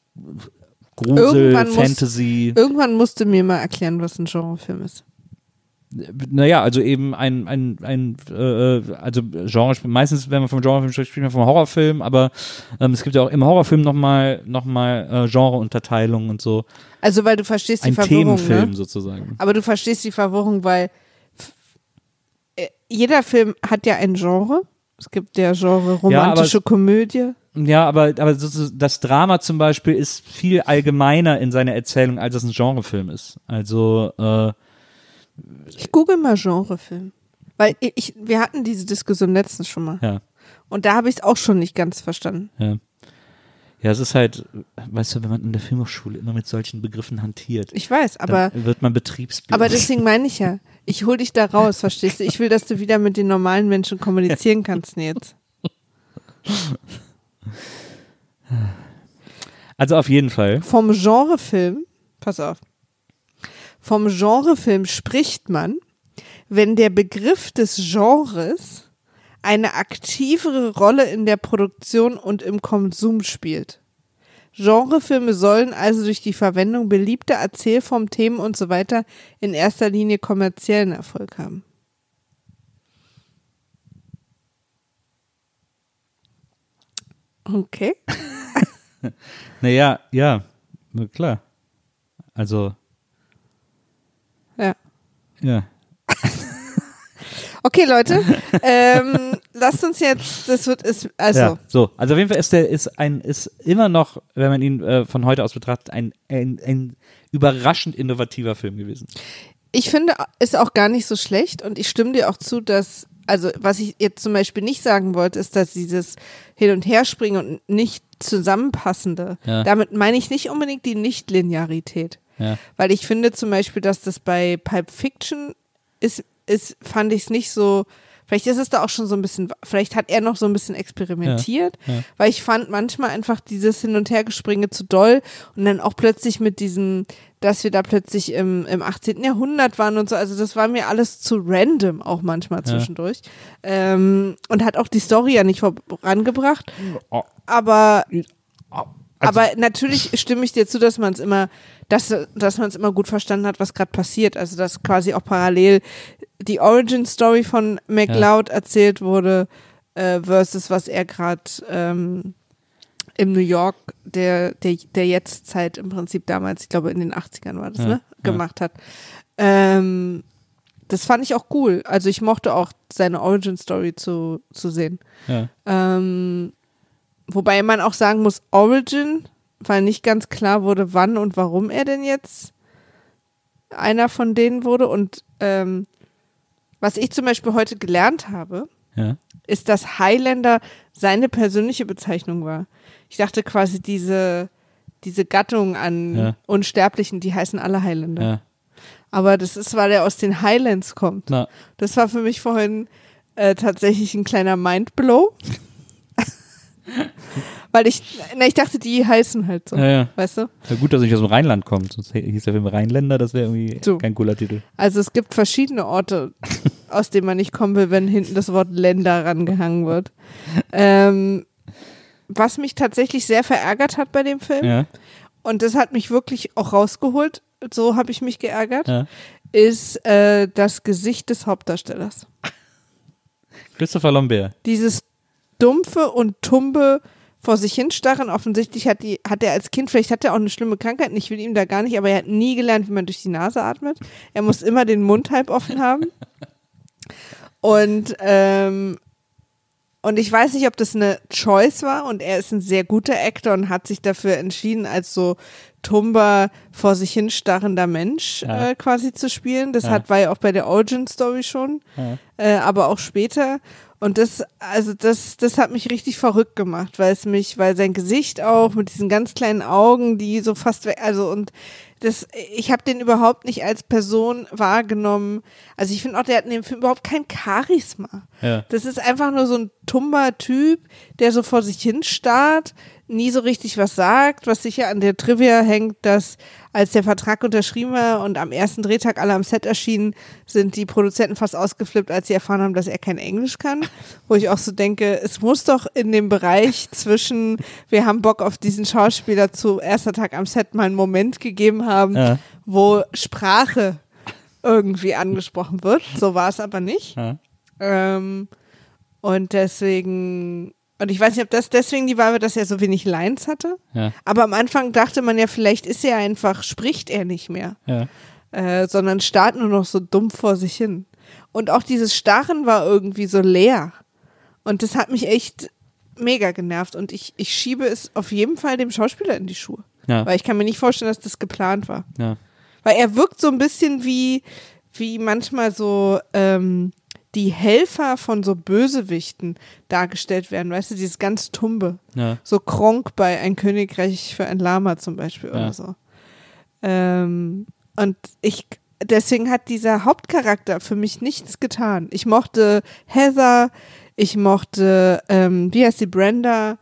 Grusel, Irgendwann muss- Fantasy. Irgendwann musste mir mal erklären, was ein Genrefilm ist. Naja, also eben ein, ein, ein äh, also Genre, meistens, wenn man vom Genrefilm spricht, spricht man vom Horrorfilm, aber ähm, es gibt ja auch im Horrorfilm nochmal noch mal, äh, Genreunterteilung und so. Also, weil du verstehst die Ein Verwirrung, Themenfilm ne? sozusagen. Aber du verstehst die Verwirrung, weil äh, jeder Film hat ja ein Genre. Es gibt der Genre romantische es- Komödie. Ja, aber, aber das Drama zum Beispiel ist viel allgemeiner in seiner Erzählung, als es ein Genrefilm ist. Also, äh, Ich google mal Genrefilm. Weil ich, wir hatten diese Diskussion letztens schon mal. ja, Und da habe ich es auch schon nicht ganz verstanden. ja. Ja, es ist halt, weißt du, wenn man in der Filmhochschule immer mit solchen Begriffen hantiert, Ich weiß, aber, wird man betriebsblind. aber deswegen meine ich ja, ich hol dich da raus, verstehst du? Ich will, dass du wieder mit den normalen Menschen kommunizieren kannst, Nils. also auf jeden Fall. Vom Genrefilm, pass auf. Vom Genrefilm spricht man, wenn der Begriff des Genres eine aktivere Rolle in der Produktion und im Konsum spielt. Genrefilme sollen also durch die Verwendung beliebter Erzählformen, Themen und so weiter in erster Linie kommerziellen Erfolg haben. Okay. Naja, ja, klar. Also, Ja. ja. Okay, Leute, ähm, lasst uns jetzt, das wird, ist, also, ja, so. Also auf jeden Fall ist der ist ein ist immer noch, wenn man ihn äh, von heute aus betrachtet, ein, ein, ein überraschend innovativer Film gewesen. ich finde, ist auch gar nicht so schlecht und ich stimme dir auch zu, dass, also was ich jetzt zum Beispiel nicht sagen wollte, ist, dass dieses Hin- und Herspringen und nicht zusammenpassende, Ja. damit meine ich nicht unbedingt die Nichtlinearität. Ja. Weil ich finde zum Beispiel, dass das bei Pulp Fiction ist, ist fand ich es nicht so, vielleicht ist es da auch schon so ein bisschen, vielleicht hat er noch so ein bisschen experimentiert, Ja, ja. weil ich fand manchmal einfach dieses Hin- und Hergespringe zu doll und dann auch plötzlich mit diesem, dass wir da plötzlich im, im 18. Jahrhundert waren und so, also das war mir alles zu random auch manchmal zwischendurch. Ähm, und hat auch die Story ja nicht vorangebracht, Oh, aber also- aber natürlich stimme ich dir zu, dass man es immer, dass, dass man es immer gut verstanden hat, was gerade passiert. Also dass quasi auch parallel die Origin Story von McLeod erzählt wurde äh, versus was er gerade ähm, im New York der, der, der Jetztzeit im Prinzip damals, ich glaube in den 80ern war das, Ja, ne, ja. gemacht hat. Ähm, das fand ich auch cool. Also ich mochte auch seine Origin Story zu, zu sehen. ja. Ähm, wobei man auch sagen muss, Origin, weil nicht ganz klar wurde, wann und warum er denn jetzt einer von denen wurde. Und ähm, was ich zum Beispiel heute gelernt habe, ja. ist, dass Highlander seine persönliche Bezeichnung war. Ich dachte quasi, diese, diese Gattung an Ja. Unsterblichen, die heißen alle Highlander. ja. Aber das ist, weil er aus den Highlands kommt. Na, Das war für mich vorhin äh, tatsächlich ein kleiner Mindblow. Weil ich, na, ich dachte, die heißen halt so. ja, ja. Weißt du? ja. Gut, dass nicht aus dem Rheinland kommt. Sonst hieß der Film Rheinländer, das wäre irgendwie So. kein cooler Titel. Also es gibt verschiedene Orte, aus denen man nicht kommen will, wenn hinten das Wort Länder rangehangen wird. Ähm, was mich tatsächlich sehr verärgert hat bei dem Film, Ja, und das hat mich wirklich auch rausgeholt, so habe ich mich geärgert, ja. ist äh, das Gesicht des Hauptdarstellers. Christopher Lambert. dieses dumpfe und tumbe vor sich hinstarren. Offensichtlich hat, die, hat er als Kind, vielleicht hat er auch eine schlimme Krankheit, ich will ihm da gar nicht, aber er hat nie gelernt, wie man durch die Nase atmet. Er muss immer den Mund halb offen haben. Und, ähm, und ich weiß nicht, ob das eine Choice war und er ist ein sehr guter Actor und hat sich dafür entschieden, als so tumber, vor sich hinstarrender Mensch Ja. äh, quasi zu spielen. Das Ja. hat, war ja auch bei der Origin Story schon Ja. äh, aber auch später. Und das, also das, das hat mich richtig verrückt gemacht, weil es mich, weil sein Gesicht auch mit diesen ganz kleinen Augen, die so fast weg, also und das, ich habe den überhaupt nicht als Person wahrgenommen. Also ich finde auch, der hat in dem Film überhaupt kein Charisma. Ja. Das ist einfach nur so ein tumber Typ, der so vor sich hin starrt, nie so richtig was sagt, was sicher an der Trivia hängt, dass als der Vertrag unterschrieben war und am ersten Drehtag alle am Set erschienen, sind die Produzenten fast ausgeflippt, als sie erfahren haben, dass er kein Englisch kann. Wo ich auch so denke, es muss doch in dem Bereich zwischen, wir haben Bock auf diesen Schauspieler zu erster Tag am Set mal einen Moment gegeben haben, Ja. wo Sprache irgendwie angesprochen wird. So war es aber nicht. Ja. Ähm, und deswegen, und ich weiß nicht, ob das deswegen die Wahl war, dass er so wenig Lines hatte. Ja. Aber am Anfang dachte man ja, vielleicht ist er einfach, spricht er nicht mehr, Ja. äh, sondern starrt nur noch so dumm vor sich hin. Und auch dieses Starren war irgendwie so leer. Und das hat mich echt mega genervt. Und ich, ich schiebe es auf jeden Fall dem Schauspieler in die Schuhe. Ja. Weil ich kann mir nicht vorstellen, dass das geplant war. Ja. Weil er wirkt so ein bisschen wie, wie manchmal so ähm, die Helfer von so Bösewichten dargestellt werden. Weißt du, dieses ganz Tumbe. Ja. So Kronk bei Ein Königreich für ein Lama zum Beispiel Ja. oder so. Ähm, und ich, deswegen hat dieser Hauptcharakter für mich nichts getan. Ich mochte Heather, ich mochte, ähm, wie heißt die, Brenda,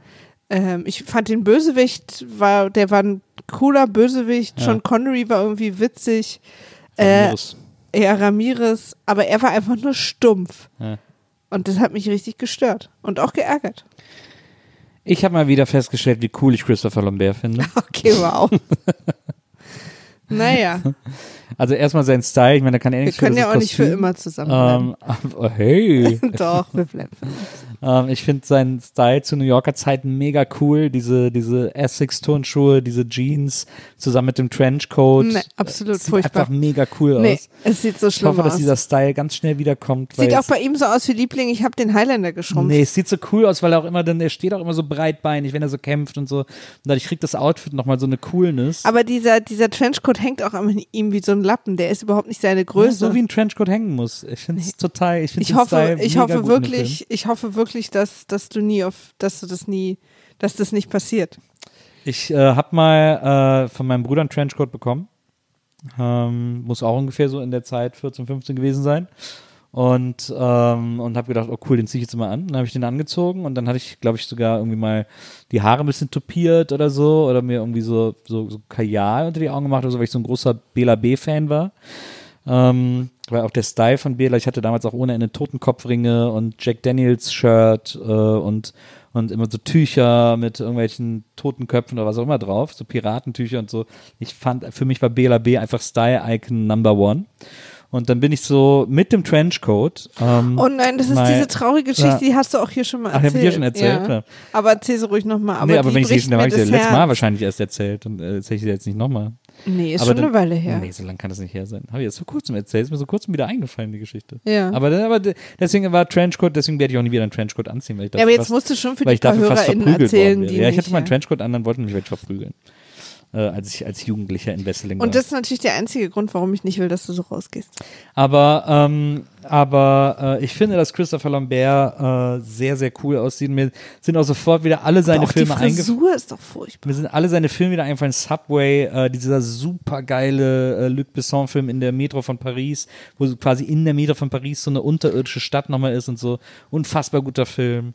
ähm, ich fand den Bösewicht, war, der war ein cooler Bösewicht, Ja. Sean Connery war irgendwie witzig, Äh. Ja, Ramirez, aber er war einfach nur stumpf. Ja. Und das hat mich richtig gestört und auch geärgert. Ich habe mal wieder festgestellt, wie cool ich Christopher Lambert finde. Okay, wow. naja, Also erstmal sein Style, ich meine, da kann er wir nichts können für ja auch nicht für Kostüm. immer zusammenbleiben. Ähm, hey. Doch, wir bleiben. Ähm, ich finde seinen Style zu New Yorker Zeiten mega cool. Diese, diese Essex-Turnschuhe, diese Jeans zusammen mit dem Trenchcoat. Nee, absolut Sieht furchtbar. einfach mega cool Nee, aus. es sieht so Ich schlimm hoffe, dass aus. dieser Style ganz schnell wiederkommt. Sieht auch bei ihm so aus wie Liebling, ich habe den Highlander geschrumpft. Nee, es sieht so cool aus, weil er auch immer dann, er steht auch immer so breitbeinig, wenn er so kämpft und so. Und dadurch kriegt das Outfit nochmal so eine Coolness. Aber dieser, dieser Trenchcoat hängt auch an ihm wie so ein Lappen. Der ist überhaupt nicht seine Ja, Größe. so wie ein Trenchcoat hängen muss. Ich finde es total, ich finde ich hoffe, Style ich hoffe wirklich, ich hoffe wirklich, dass, dass du nie auf, dass du das nie, dass das nicht passiert. Ich äh, habe mal äh, von meinem Bruder einen Trenchcoat bekommen. Ähm, muss auch ungefähr so in der Zeit 14, 15 gewesen sein. Und, ähm, und habe gedacht, oh cool, den ziehe ich jetzt mal an. Dann habe ich den angezogen und dann hatte ich, glaube ich, sogar irgendwie mal die Haare ein bisschen topiert oder so oder mir irgendwie so, so, so Kajal unter die Augen gemacht oder so, weil ich so ein großer Bela B-Fan war. Ähm, weil auch der Style von Bela, ich hatte damals auch ohne Ende Totenkopfringe und Jack Daniels Shirt äh, und, und immer so Tücher mit irgendwelchen Totenköpfen oder was auch immer drauf, so Piratentücher und so. Ich fand, für mich war Bela B einfach Style-Icon Number One. Und dann bin ich so mit dem Trenchcoat. Ähm, Oh nein, das ist mal- diese traurige Geschichte, Ja. die hast du auch hier schon mal Ach, die erzählt. hab ich hier schon erzählt, Ja. ja. Aber erzähl sie ruhig nochmal. Aber, nee, aber wenn ich sie schon, dann habe ich sie das letztes Mal wahrscheinlich erst erzählt und äh, erzähle ich sie jetzt nicht nochmal. Nee, ist Aber schon dann- eine Weile her. Nee, so lange kann das nicht her sein. Habe ich jetzt vor kurzem erzählt, ist mir so kurzem wieder eingefallen, die Geschichte. Ja. Aber, aber deswegen war Trenchcoat, deswegen werde ich auch nie wieder einen Trenchcoat anziehen, weil ich Ja, aber jetzt fast, musst du schon für die ich dafür paar fast HörerInnen verprügelt erzählen, worden die wäre. Ja, ich hatte mal einen. Trenchcoat an, dann wollten mich welche verprügeln. Äh, als ich als Jugendlicher in Wesseling war. Und das ist natürlich der einzige Grund, warum ich nicht will, dass du so rausgehst. Aber, ähm, aber äh, ich finde, dass Christopher Lambert äh, sehr, sehr cool aussieht. Mir sind auch sofort wieder alle seine die Filme eingefallen. Frisur ist doch furchtbar. Mir sind alle seine Filme wieder eingefallen. Subway, äh, dieser supergeile äh, Luc Besson-Film in der Metro von Paris, wo quasi in der Metro von Paris so eine unterirdische Stadt nochmal ist und so. Unfassbar guter Film.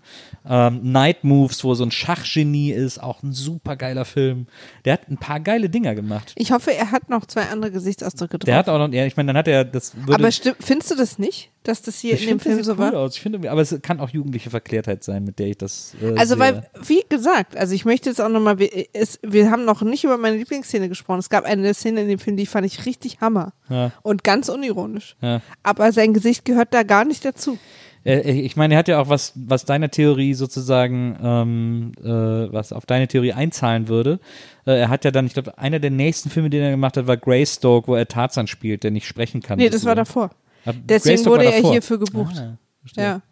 Ähm, Night Moves, wo so ein Schachgenie ist, auch ein supergeiler Film. Der hat ein paar geile Dinger gemacht. Ich hoffe, er hat noch zwei andere Gesichtsausdrücke drauf. Der hat auch noch, ja, ich meine, dann hat er das. Würde, aber stimmt, findest du das nicht, dass das hier ich in dem Film das so cool war? aus. Ich finde, aber es kann auch jugendliche Verklärtheit sein, mit der ich das. Äh, Also, sehe. weil, wie gesagt, also ich möchte jetzt auch nochmal, wir, haben noch nicht über meine Lieblingsszene gesprochen. Es gab eine Szene in dem Film, die fand ich richtig Hammer. Ja. Und ganz unironisch. Ja. Aber sein Gesicht gehört da gar nicht dazu. Äh, ich meine, er hat ja auch was, was deiner Theorie sozusagen, ähm, äh, was auf deine Theorie einzahlen würde. Äh, er hat ja dann, ich glaube, einer der nächsten Filme, den er gemacht hat, war Greystoke, wo er Tarzan spielt, der nicht sprechen kann. Nee, das war davor. Deswegen wurde er davor. hierfür gebucht. Ah. Ja.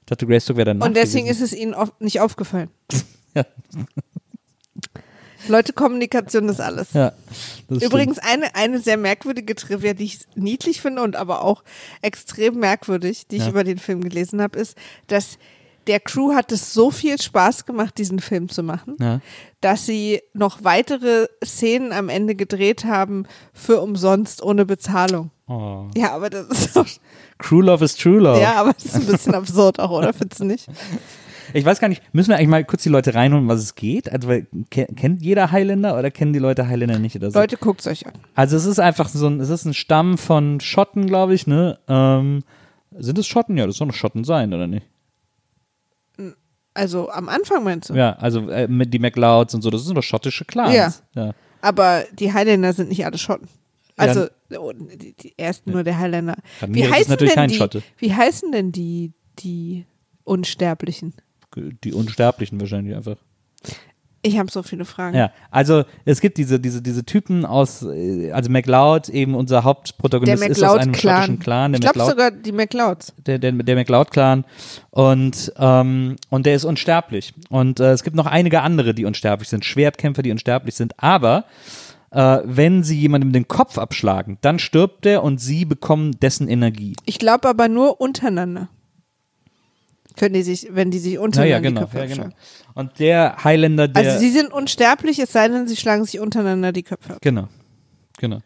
Ich dachte, Greystoke wäre danach Und deswegen gewesen. ist es ihnen auf, nicht aufgefallen. Ja. Leute, Kommunikation ist alles. Ja, Übrigens eine, eine sehr merkwürdige Trivia, die ich niedlich finde und aber auch extrem merkwürdig, die ich Ja. über den Film gelesen habe, ist, dass der Crew hat es so viel Spaß gemacht, diesen Film zu machen, Ja. dass sie noch weitere Szenen am Ende gedreht haben für umsonst ohne Bezahlung. Oh. Ja, aber das ist doch, True Love is True Love. ja, aber das ist ein bisschen absurd auch, oder? Findest du nicht? Ich weiß gar nicht, müssen wir eigentlich mal kurz die Leute reinholen, was es geht? Also, weil, ke- kennt jeder Highlander oder kennen die Leute Highlander nicht oder so? Leute, guckt's euch an. Also es ist einfach so ein, es ist ein Stamm von Schotten, glaube ich, ne? Ähm, sind es Schotten? Ja, das soll doch Schotten sein, oder nicht? Also am Anfang meinst du? Ja, also äh, mit die MacLeods und so, das sind doch schottische Clans. Ja. ja. Aber die Highlander sind nicht alle Schotten. Also oh, die, die ersten nur der Highlander. Wie heißen, natürlich denn kein die, Schotte. wie heißen denn die, die Unsterblichen? Die Unsterblichen wahrscheinlich einfach. Ich habe so viele Fragen. Ja, also es gibt diese, diese, diese Typen aus, äh, also MacLeod, eben unser Hauptprotagonist ist aus einem MacLeod-Clan. schottischen Clan, ich glaube sogar die MacLeods. der, der, der MacLeod-Clan und, ähm, und der ist unsterblich. Und äh, es gibt noch einige andere, die unsterblich sind, Schwertkämpfer, die unsterblich sind, aber äh, wenn sie jemandem den Kopf abschlagen, dann stirbt der und sie bekommen dessen Energie. Ich glaube aber nur untereinander. Können die sich, wenn die sich untereinander Naja, genau, die Köpfe ja, genau. abschlagen. Und der Highlander, der. Also sie sind unsterblich, es sei denn, sie schlagen sich untereinander die Köpfe ab. Genau. Genau.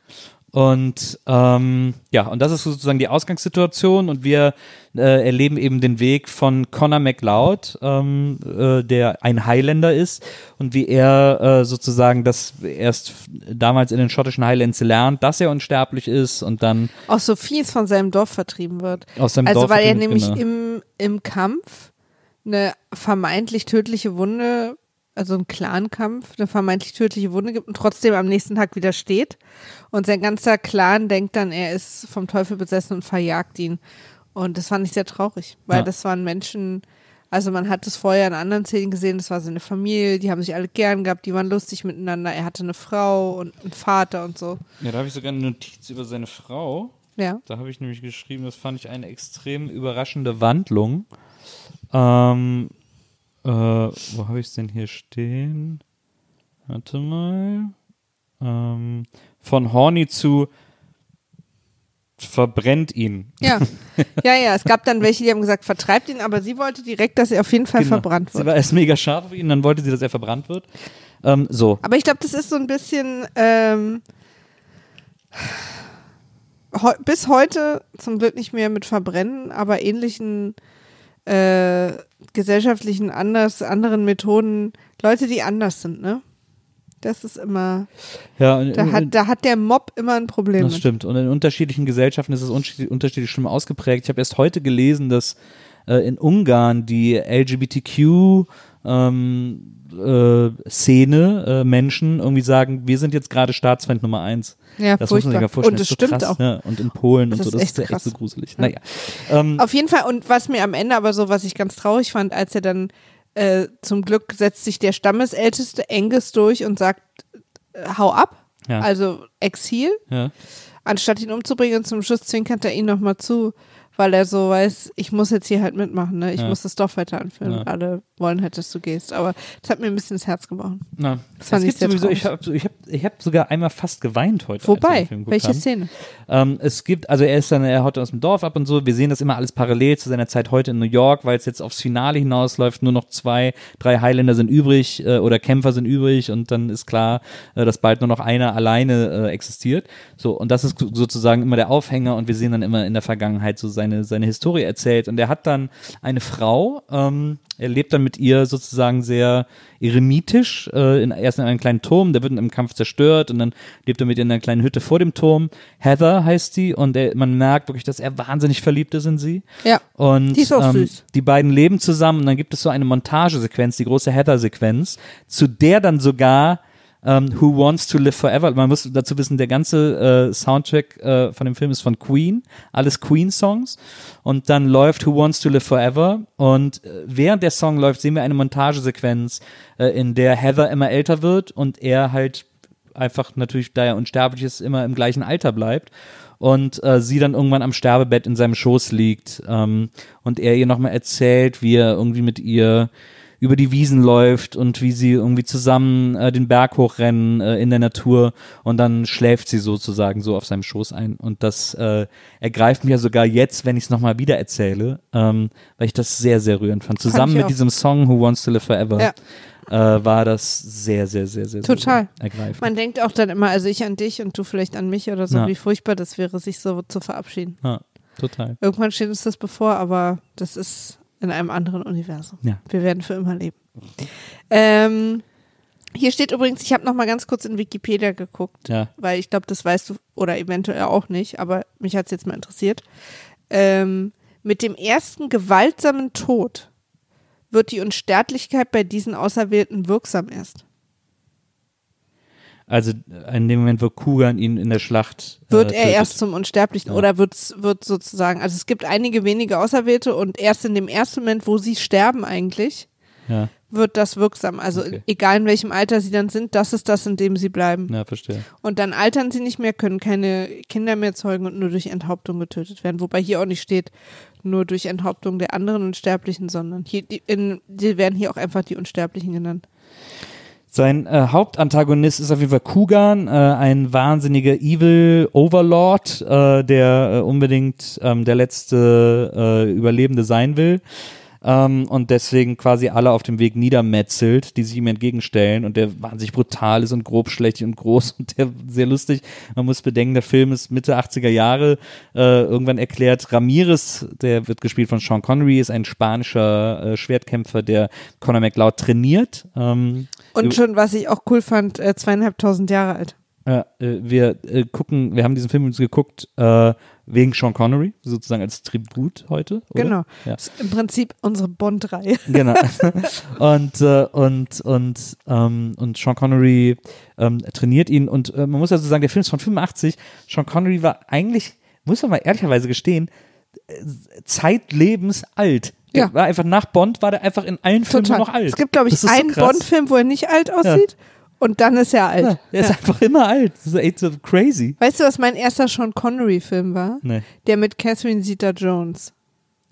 Und ähm, ja, und das ist sozusagen die Ausgangssituation und wir äh, erleben eben den Weg von Connor McLeod, ähm, äh, der ein Highlander ist und wie er äh, sozusagen das erst damals in den schottischen Highlands lernt, dass er unsterblich ist und dann Auch so fies von seinem Dorf vertrieben wird. aus seinem Also Dorf weil er nämlich genau. im, im Kampf eine vermeintlich tödliche Wunde, also ein Clankampf, eine vermeintlich tödliche Wunde gibt und trotzdem am nächsten Tag wieder steht. Und sein ganzer Clan denkt dann, er ist vom Teufel besessen und verjagt ihn. Und das fand ich sehr traurig, weil Ja. das waren Menschen, also man hat es vorher in anderen Szenen gesehen, das war seine Familie, die haben sich alle gern gehabt, die waren lustig miteinander. Er hatte eine Frau und einen Vater und so. Ja, da habe ich sogar eine Notiz über seine Frau. Ja. Da habe ich nämlich geschrieben, das fand ich eine extrem überraschende Wandlung. Ähm, äh, wo habe ich es denn hier stehen? Warte mal. Ähm, von Horny zu verbrennt ihn. Ja. ja, ja, es gab dann welche, die haben gesagt, vertreibt ihn, aber sie wollte direkt, dass er auf jeden Fall Genau. verbrannt Sie wird. war erst mega scharf auf ihn, dann wollte sie, dass er verbrannt wird. Ähm, so. Aber ich glaube, das ist so ein bisschen ähm, bis heute zum Glück nicht mehr mit Verbrennen, aber ähnlichen äh, gesellschaftlichen anders, anderen Methoden, Leute, die anders sind, ne? Das ist immer, Ja, und- da hat, da hat der Mob immer ein Problem Das mit. stimmt. Und in unterschiedlichen Gesellschaften ist es unterschiedlich, schlimm ausgeprägt. Ich habe erst heute gelesen, dass äh, in Ungarn die LGBTQ ähm, äh, Szene, äh, Menschen irgendwie sagen, wir sind jetzt gerade Staatsfeind Nummer eins. Ja, Das muss man sich furchtbar. mal vorstellen. Und das ist so stimmt krass, auch. Ja. Und in Polen Das und so, das ist ja echt so gruselig. Ja. Naja. Ähm, Auf jeden Fall, und was mir am Ende aber so, was ich ganz traurig fand, als er dann äh, zum Glück setzt sich der Stammesälteste Angus durch und sagt, äh, hau ab, Ja. also Exil, ja. anstatt ihn umzubringen und zum Schluss zwinkert er ihn nochmal zu, weil er so weiß, ich muss jetzt hier halt mitmachen, ne? ich Ja. muss das Dorf weiter anführen. Ja. Alle wollen halt, dass du gehst, aber das hat mir ein bisschen das Herz gebrochen. Na, Das fand ich sehr sowieso, ich habe ich hab, ich hab sogar einmal fast geweint heute. Wobei, welche haben. Szene? Ähm, es gibt, also er ist dann, er haut aus dem Dorf ab und so. Wir sehen das immer alles parallel zu seiner Zeit heute in New York, weil es jetzt aufs Finale hinausläuft. Nur noch zwei, drei Highlander sind übrig äh, oder Kämpfer sind übrig und dann ist klar, äh, dass bald nur noch einer alleine äh, existiert. So und das ist sozusagen immer der Aufhänger und wir sehen dann immer in der Vergangenheit so seine seine Historie erzählt und er hat dann eine Frau. Ähm, er lebt dann mit ihr sozusagen sehr eremitisch, äh, in, erst in einem kleinen Turm, der wird im Kampf zerstört und dann lebt er mit ihr in einer kleinen Hütte vor dem Turm. Heather heißt die und er, man merkt wirklich, dass er wahnsinnig verliebt ist in sie. Ja. Und Die ist auch ähm, süß. die beiden leben zusammen und dann gibt es so eine Montagesequenz, die große Heather-Sequenz, zu der dann sogar ähm, Who Wants to Live Forever, man muss dazu wissen, der ganze äh, Soundtrack äh, von dem Film ist von Queen, alles Queen-Songs. Und dann läuft Who Wants to Live Forever. Und äh, während der Song läuft, sehen wir eine Montagesequenz, äh, in der Heather immer älter wird und er halt einfach natürlich, da er unsterblich ist, immer im gleichen Alter bleibt. Und äh, sie dann irgendwann am Sterbebett in seinem Schoß liegt ähm, und er ihr nochmal erzählt, wie er irgendwie mit ihr über die Wiesen läuft und wie sie irgendwie zusammen äh, den Berg hochrennen äh, in der Natur und dann schläft sie sozusagen so auf seinem Schoß ein und das äh, ergreift mich ja sogar jetzt, wenn ich es nochmal wieder erzähle, ähm, weil ich das sehr, sehr rührend fand. Zusammen mit auch. diesem Song Who Wants to Live Forever Ja. äh, war das sehr, sehr, sehr, sehr, sehr, Total. sehr ergreifend. Man denkt auch dann immer, also ich an dich und du vielleicht an mich oder so, Ja. wie furchtbar das wäre, sich so zu verabschieden. Ja, total. Irgendwann steht uns das bevor, aber das ist in einem anderen Universum. Ja. Wir werden für immer leben. Ähm, hier steht übrigens, ich habe noch mal ganz kurz in Wikipedia geguckt, Ja. weil ich glaube, das weißt du oder eventuell auch nicht, aber mich hat es jetzt mal interessiert. Ähm, mit dem ersten gewaltsamen Tod wird die Unsterblichkeit bei diesen Auserwählten wirksam erst. Also in dem Moment, wo Kugan ihn in der Schlacht Wird äh, er erst zum Unsterblichen Ja. oder wird's, wird sozusagen, also es gibt einige wenige Auserwählte und erst in dem ersten Moment, wo sie sterben eigentlich, Ja, wird das wirksam. Also Okay. egal in welchem Alter sie dann sind, das ist das, in dem sie bleiben. ja, verstehe. Und dann altern sie nicht mehr, können keine Kinder mehr zeugen und nur durch Enthauptung getötet werden. Wobei hier auch nicht steht, nur durch Enthauptung der anderen Unsterblichen, sondern hier, die, in, die werden hier auch einfach die Unsterblichen genannt. Sein äh, Hauptantagonist ist auf jeden Fall Kugan, äh, ein wahnsinniger Evil Overlord, äh, der äh, unbedingt ähm, der letzte äh, Überlebende sein will. Ähm, und deswegen quasi alle auf dem Weg niedermetzelt, die sich ihm entgegenstellen und der wahnsinnig brutal ist und grobschlächtig und groß und der sehr lustig. Man muss bedenken, der Film ist Mitte 80er Jahre. Äh, irgendwann erklärt Ramirez, der wird gespielt von Sean Connery, ist ein spanischer äh, Schwertkämpfer, der Conor McLeod trainiert. Ähm, Und schon, was ich auch cool fand, äh, zweieinhalbtausend Jahre alt. Äh, wir äh, gucken, wir haben diesen Film uns geguckt äh, wegen Sean Connery, sozusagen als Tribut heute. Oder? Genau. Ja. Ist Im Prinzip unsere Bond-Reihe. Genau. und, äh, und, und, ähm, und Sean Connery ähm, trainiert ihn. Und äh, man muss also sagen, der Film ist von 85. Sean Connery war eigentlich, muss man mal ehrlicherweise gestehen, äh, zeitlebens alt. Der Ja. war einfach nach Bond, war der einfach in allen Filmen nur noch alt. Es gibt, glaube ich, so einen krass. Bond-Film, wo er nicht alt aussieht. Und dann ist er alt. Ja, der ist einfach immer alt. Das ist echt so crazy. Weißt du, was mein erster Sean Connery-Film war? Nee. Der mit Catherine Zeta-Jones.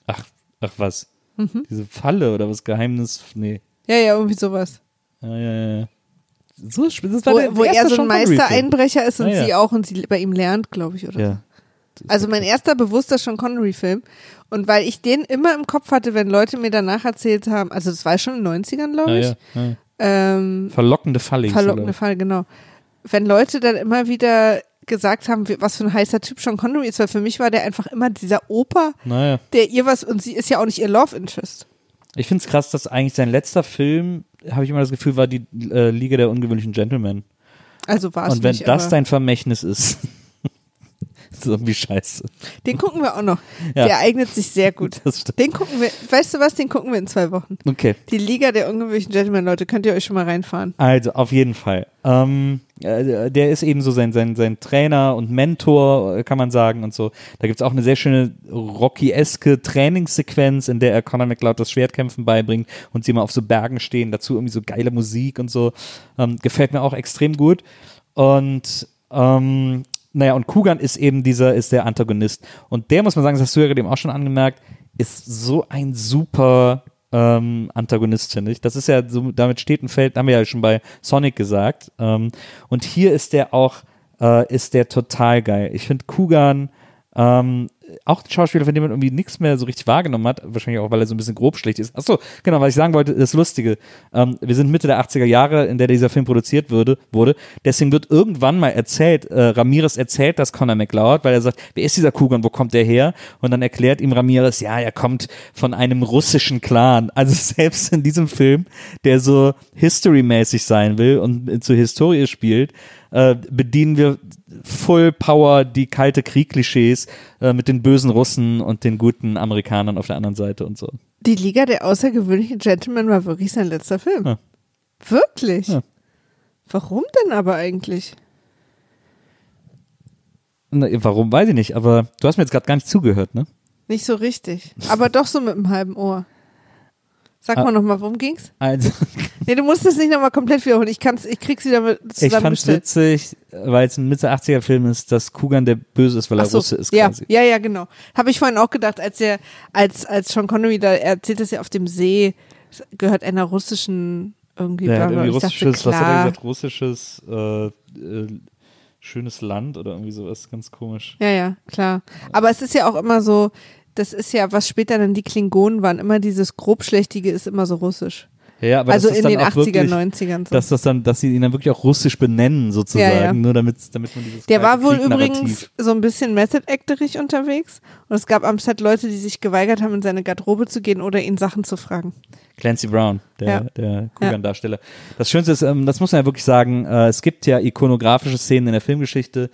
Ach, ach was? Mhm. Diese Falle oder was Geheimnis? Nee. Ja, ja, irgendwie sowas. Ja, ja, ja. So, das war Wo, der wo er so ein. Meistereinbrecher ist und Ja, ja. sie auch und sie bei ihm lernt, glaube ich, oder? Ja. Also mein erster bewusster Sean Connery-Film. Und weil ich den immer im Kopf hatte, wenn Leute mir danach erzählt haben, also das war schon in den 90ern, glaube Ja, ich. ja, ja. Ähm, Verlockende er, verlockende glaub Fall, genau. Wenn Leute dann immer wieder gesagt haben, was für ein heißer Typ Sean Connery ist, weil für mich war der einfach immer dieser Opa. Naja. der ihr was, und sie ist ja auch nicht ihr Love Interest. Ich finde es krass, dass eigentlich sein letzter Film, habe ich immer das Gefühl, war die äh, Liga der ungewöhnlichen Gentlemen. Also war es Und wenn nicht. das dein Vermächtnis ist, ist irgendwie scheiße. den gucken wir auch noch. Ja. Der eignet sich sehr gut. Das stimmt. Den gucken wir, weißt du was, den gucken wir in zwei Wochen. Okay. Die Liga der ungewöhnlichen Gentlemen, Leute, könnt ihr euch schon mal reinfahren. Also, auf jeden Fall. Ähm, äh, der ist eben so sein, sein, sein Trainer und Mentor, äh, kann man sagen, und so. Da gibt es auch eine sehr schöne Rocky-eske Trainingssequenz, in der er Conor McLeod das Schwertkämpfen beibringt und sie immer auf so Bergen stehen, dazu irgendwie so geile Musik und so. Ähm, gefällt mir auch extrem gut. Und ähm, naja, und Kugan ist eben dieser, ist der Antagonist. Und der, muss man sagen, das hast du ja gerade eben auch schon angemerkt, ist so ein super ähm, Antagonist, finde ich. Das ist ja so, damit steht und fällt, haben wir ja schon bei Sonic gesagt. Ähm, und hier ist der auch, äh, ist der total geil. Ich finde Kugan, ähm, auch ein Schauspieler, von dem man irgendwie nichts mehr so richtig wahrgenommen hat, wahrscheinlich auch, weil er so ein bisschen grob schlecht ist. Achso, genau, was ich sagen wollte, das Lustige. Ähm, wir sind Mitte der 80er Jahre, in der dieser Film produziert würde, wurde. Deswegen wird irgendwann mal erzählt, äh, Ramirez erzählt das Conor McLeod, weil er sagt, wer ist dieser Kugan, wo kommt der her? Und dann erklärt ihm Ramirez, ja, er kommt von einem russischen Clan. Also selbst in diesem Film, der so history-mäßig sein will und zur Historie spielt, äh, bedienen wir Full Power die kalte Krieg-Klischees äh, mit den bösen Russen und den guten Amerikanern auf der anderen Seite und so. Die Liga der außergewöhnlichen Gentlemen war wirklich sein letzter Film. Ja. Wirklich? Ja. Warum denn aber eigentlich? Na, warum, weiß ich nicht, aber du hast mir jetzt gerade gar nicht zugehört, ne? Nicht so richtig. Aber doch so mit einem halben Ohr. Sag Ah. mal nochmal, worum ging's? Also, Nee, du musst es nicht nochmal komplett wiederholen. Ich, kann's, ich krieg's wieder mit ich fand's witzig, weil es ein Mitte 80er Film ist, dass Kugan der Böse ist, weil er so, Russe ist ja, quasi. ja, ja, genau. Habe ich vorhin auch gedacht, als er, als, als Sean Connery da er erzählt, dass er auf dem See gehört einer russischen irgendwie. Bla. irgendwie ich dachte, russisches, was hat er gesagt, russisches äh, äh, schönes Land oder irgendwie sowas, ganz komisch. Ja, ja, klar. Aber es ist ja auch immer so, das ist ja, was später dann die Klingonen waren, immer dieses Grobschlächtige ist immer so russisch. Ja, aber also das ist in den auch 80er, wirklich, 90ern so. dass das dann, dass sie ihn dann wirklich auch russisch benennen sozusagen, Ja, ja. nur damit, damit man dieses Der war wohl übrigens so ein bisschen method-acterig unterwegs und es gab am Set Leute, die sich geweigert haben, in seine Garderobe zu gehen oder ihn Sachen zu fragen. Clancy Brown, der, Ja. der Kugan-Darsteller. Das Schönste ist, ähm, das muss man ja wirklich sagen, äh, es gibt ja ikonografische Szenen in der Filmgeschichte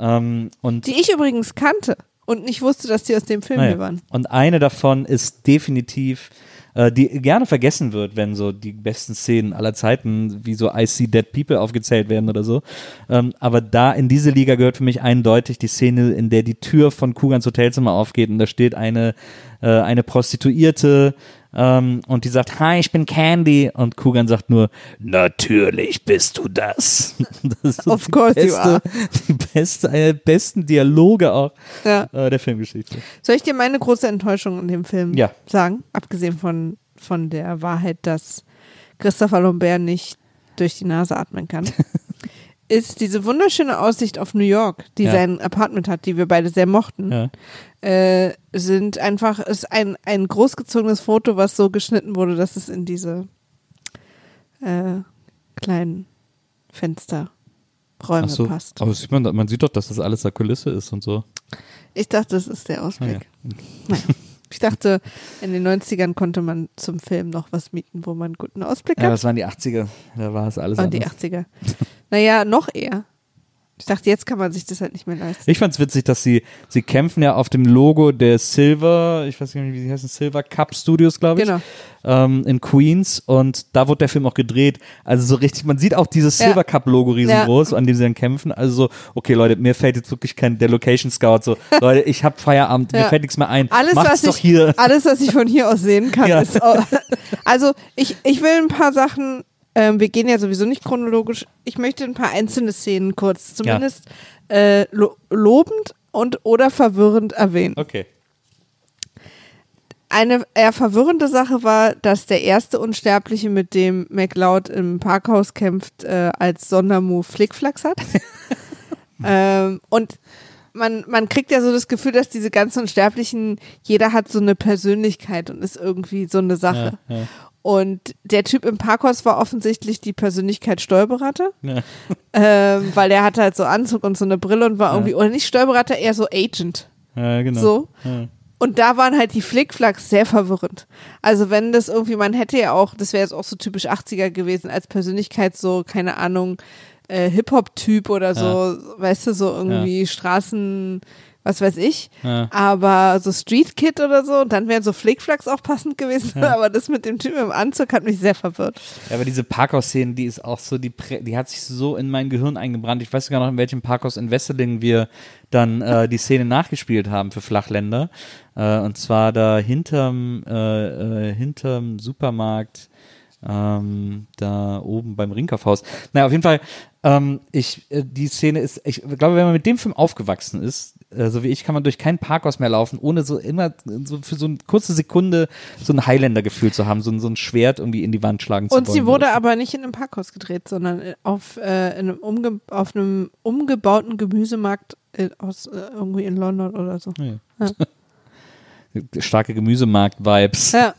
ähm, und Die ich übrigens kannte und nicht wusste, dass die aus dem Film Naja. hier waren. Und eine davon ist definitiv, äh, die gerne vergessen wird, wenn so die besten Szenen aller Zeiten wie so I See Dead People aufgezählt werden oder so. Ähm, aber da in diese Liga gehört für mich eindeutig die Szene, in der die Tür von Kugans Hotelzimmer aufgeht und da steht eine, äh, eine Prostituierte ähm, und die sagt, hi, ich bin Candy und Kugan sagt nur, natürlich bist du das. das ist Of course you beste, are. Die beste, eine der besten Dialoge auch Ja. äh, der Filmgeschichte. Soll ich dir meine große Enttäuschung in dem Film Ja. sagen? Abgesehen von, von der Wahrheit, dass Christopher Lambert nicht durch die Nase atmen kann. ist diese wunderschöne Aussicht auf New York, die Ja. sein Apartment hat, die wir beide sehr mochten, Ja. äh, sind einfach, ist ein, ein großgezogenes Foto, was so geschnitten wurde, dass es in diese äh, kleinen Fensterräume so. passt. Aber sieht man, man sieht doch, dass das alles da Kulisse ist und so. Ich dachte, das ist der Ah, Ausblick. ja. Naja. Ich dachte, in den 90ern konnte man zum Film noch was mieten, wo man einen guten Ausblick ja, hat. das waren die 80er. Da war es alles Und die anders. 80er. Naja, noch eher. Ich dachte, jetzt kann man sich das halt nicht mehr leisten. Ich fand's witzig, dass sie, sie kämpfen ja auf dem Logo der Silver, ich weiß gar nicht, wie sie heißen, Silver Cup Studios, glaube ich. Genau. Ähm, in Queens und da wurde der Film auch gedreht. Also so richtig, man sieht auch dieses Ja. Silver Cup Logo riesengroß, an dem sie dann kämpfen. Also so, okay Leute, mir fällt jetzt wirklich kein, der Location Scout so, Leute, ich hab Feierabend, mir Ja. fällt nichts mehr ein. Alles, Macht's was doch ich, hier. alles, was ich von hier aus sehen kann, Ja. ist. Also, ich, ich will ein paar Sachen. Ähm, wir gehen ja sowieso nicht chronologisch. Ich möchte ein paar einzelne Szenen kurz, zumindest äh, lo lobend und oder verwirrend erwähnen. Okay. Eine eher verwirrende Sache war, dass der erste Unsterbliche, mit dem McLeod im Parkhaus kämpft, äh, als Sondermove Flickflacks hat. ähm, und man, man kriegt ja so das Gefühl, dass diese ganzen Unsterblichen, jeder hat so eine Persönlichkeit und ist irgendwie so eine Sache. Ja, ja. Und der Typ im Parkhaus war offensichtlich die Persönlichkeit Steuerberater, Ja. ähm, weil der hatte halt so Anzug und so eine Brille und war irgendwie, oder nicht Steuerberater, eher so Agent. Ja, genau. So. Ja. Und da waren halt die Flickflacks sehr verwirrend. Also wenn das irgendwie, man hätte ja auch, das wäre jetzt auch so typisch 80er gewesen, als Persönlichkeit so, keine Ahnung, äh, Hip-Hop-Typ oder so, weißt du, so irgendwie Straßen, was weiß ich. Ja. Aber so Street Kid oder so, dann wären so Flickflacks auch passend gewesen. Aber das mit dem Typen im Anzug hat mich sehr verwirrt. Ja, aber diese Parkhaus-Szene, die ist auch so, die, die hat sich so in mein Gehirn eingebrannt. Ich weiß sogar noch, in welchem Parkhaus in Wesseling wir dann äh, die Szene nachgespielt haben für Flachländer. Äh, und zwar da hinterm, äh, äh, hinterm Supermarkt, ähm, da oben beim Ringkaufhaus. Naja, auf jeden Fall, ähm, ich, äh, die Szene ist, ich glaube, wenn man mit dem Film aufgewachsen ist, äh, so wie ich, kann man durch kein Parkhaus mehr laufen, ohne so immer so für so eine kurze Sekunde so ein Highlander-Gefühl zu haben, so, ein- so ein Schwert irgendwie in die Wand schlagen zu wollen. Und sie wurde aber nicht in einem Parkhaus gedreht, sondern auf, äh, in einem, umge auf einem umgebauten Gemüsemarkt äh, aus äh, irgendwie in London oder so. Ja. Starke Gemüsemarkt-Vibes. Ja.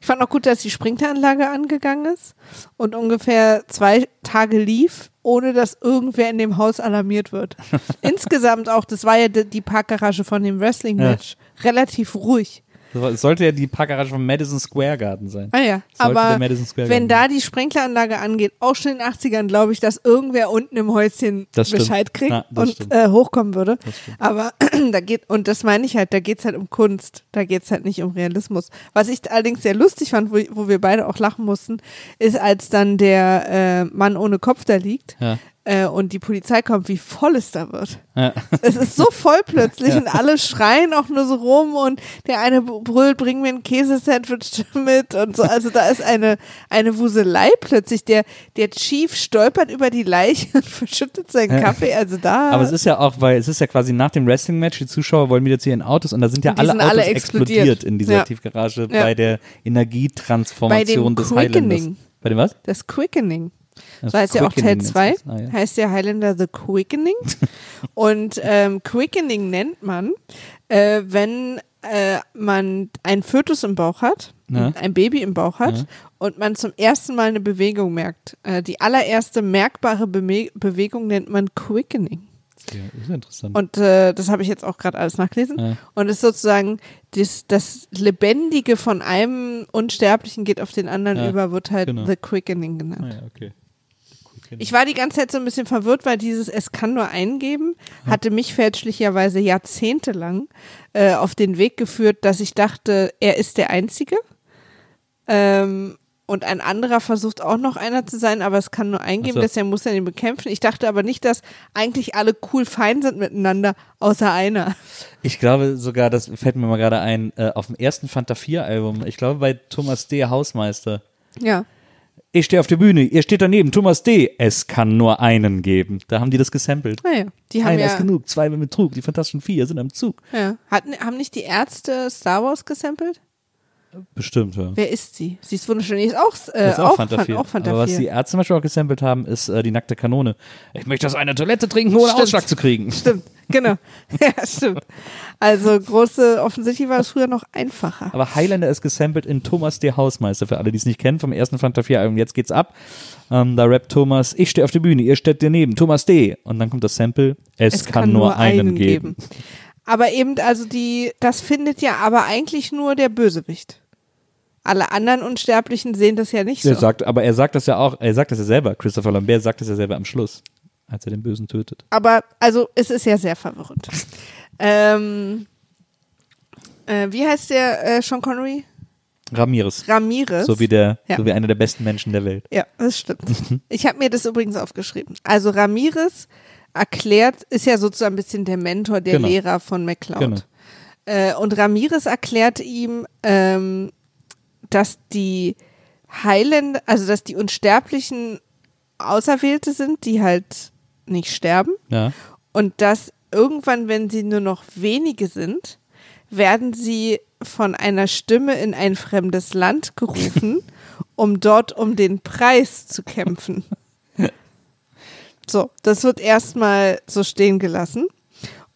Ich fand auch gut, dass die Sprinkleranlage angegangen ist und ungefähr zwei Tage lief, ohne dass irgendwer in dem Haus alarmiert wird. Insgesamt auch, das war ja die, die Parkgarage von dem Wrestling-Match, relativ ruhig. Es sollte ja die Parkgarage vom Madison Square Garden sein. Ah ja, Sollte aber wenn da die Sprinkleranlage angeht, auch schon in den 80ern, glaube ich, dass irgendwer unten im Häuschen Das. Bescheid kriegt das und äh, hochkommen würde. Das. Aber da geht, und das meine ich halt, da geht es halt um Kunst, da geht es halt nicht um Realismus. Was ich allerdings sehr lustig fand, wo, wo wir beide auch lachen mussten, ist, als dann der äh, Mann ohne Kopf da liegt Ja. Äh, und die Polizei kommt, wie voll es da wird. Ja. Es ist so voll plötzlich und alle schreien auch nur so rum und der eine brüllt, bring mir ein Käsesandwich mit und so. Also da ist eine, eine Wuselei plötzlich. Der, der Chief stolpert über die Leiche und verschüttet seinen Kaffee. Also da. Aber es ist ja auch, weil es ist ja quasi nach dem Wrestling-Match, die Zuschauer wollen wieder zu ihren Autos und da sind ja alle sind Autos alle explodiert. explodiert. in dieser Ja. Tiefgarage Ja. bei der Energietransformation Bei dem des Highlanders. Quickening. Bei dem was? das Quickening. Das Das heißt ja auch Teil Quickening 2. nennt sich das. Ah, ja. Heißt ja Highlander The Quickening. und ähm, Quickening nennt man, äh, wenn äh, man einen Fötus im Bauch hat, Ja. ein Baby im Bauch hat Ja. und man zum ersten Mal eine Bewegung merkt. Äh, die allererste merkbare Beme Bewegung nennt man Quickening. Ja, ist ja interessant. Und äh, das habe ich jetzt auch gerade alles nachgelesen. Ja. Und es ist sozusagen das, das Lebendige von einem Unsterblichen geht auf den anderen Ja, über, wird halt genau. The Quickening genannt. ah, ja, okay. Quickening. Ich war die ganze Zeit so ein bisschen verwirrt, weil dieses Es kann nur eingeben hatte mich fälschlicherweise jahrzehntelang äh, auf den Weg geführt, dass ich dachte, er ist der Einzige. Ähm, und ein anderer versucht auch noch einer zu sein, aber es kann nur eingeben, so. dass er muss dann ihn bekämpfen. Ich dachte aber nicht, dass eigentlich alle cool fein sind miteinander, außer einer. Ich glaube sogar, das fällt mir mal gerade ein, äh, auf dem ersten Fanta 4 Album, ich glaube bei Thomas D. Hausmeister. Ja. Ich stehe auf der Bühne, ihr steht daneben, Thomas D. Es kann nur einen geben. Da haben die das gesampelt. Naja, die haben Einer ja, ist genug, zwei mit Trug, die Fantastischen Vier sind am Zug. ja hatten, haben nicht die Ärzte Star Wars gesampelt? Bestimmt, ja. Wer ist sie? Sie ist wunderschön. Die ist auch, äh, ist auch, auch, Fanta Fan- 4. auch Fanta Aber was 4. die Ärzte zum Beispiel auch gesampelt haben, ist äh, die nackte Kanone. Ich möchte aus einer Toilette trinken, ohne Stimmt. Ausschlag zu kriegen. Stimmt, genau. ja, stimmt. Also große, offensichtlich war es früher noch einfacher. Aber Highlander ist gesampelt in Thomas der Hausmeister, für alle, die es nicht kennen, vom ersten Fanta 4 Album. Jetzt geht's ab. Ähm, da rappt Thomas, ich stehe auf der Bühne, ihr steht daneben, Thomas D. Und dann kommt das Sample, es, kann, nur einen geben. Aber eben, also die, das findet ja aber eigentlich nur der Bösewicht. Alle anderen Unsterblichen sehen das ja nicht Er so. sagt, aber er sagt das ja auch, er sagt das ja selber, Christopher Lambert sagt das ja selber am Schluss, als er den Bösen tötet. Aber, also, es ist ja sehr verwirrend. ähm, äh, wie heißt der äh, Sean Connery? Ramirez. Ramirez. So wie der, Ja. so wie einer der besten Menschen der Welt. Ja, das stimmt. Ich habe mir das übrigens aufgeschrieben. Also Ramirez erklärt, ist ja sozusagen ein bisschen der Mentor, der Genau. Lehrer von McCloud. Genau. Äh, und Ramirez erklärt ihm, ähm, dass die Highlander, also dass die Unsterblichen Auserwählte sind, die halt nicht sterben. Ja. Und dass irgendwann, wenn sie nur noch wenige sind, werden sie von einer Stimme in ein fremdes Land gerufen, um dort um den Preis zu kämpfen. So, das wird erstmal so stehen gelassen.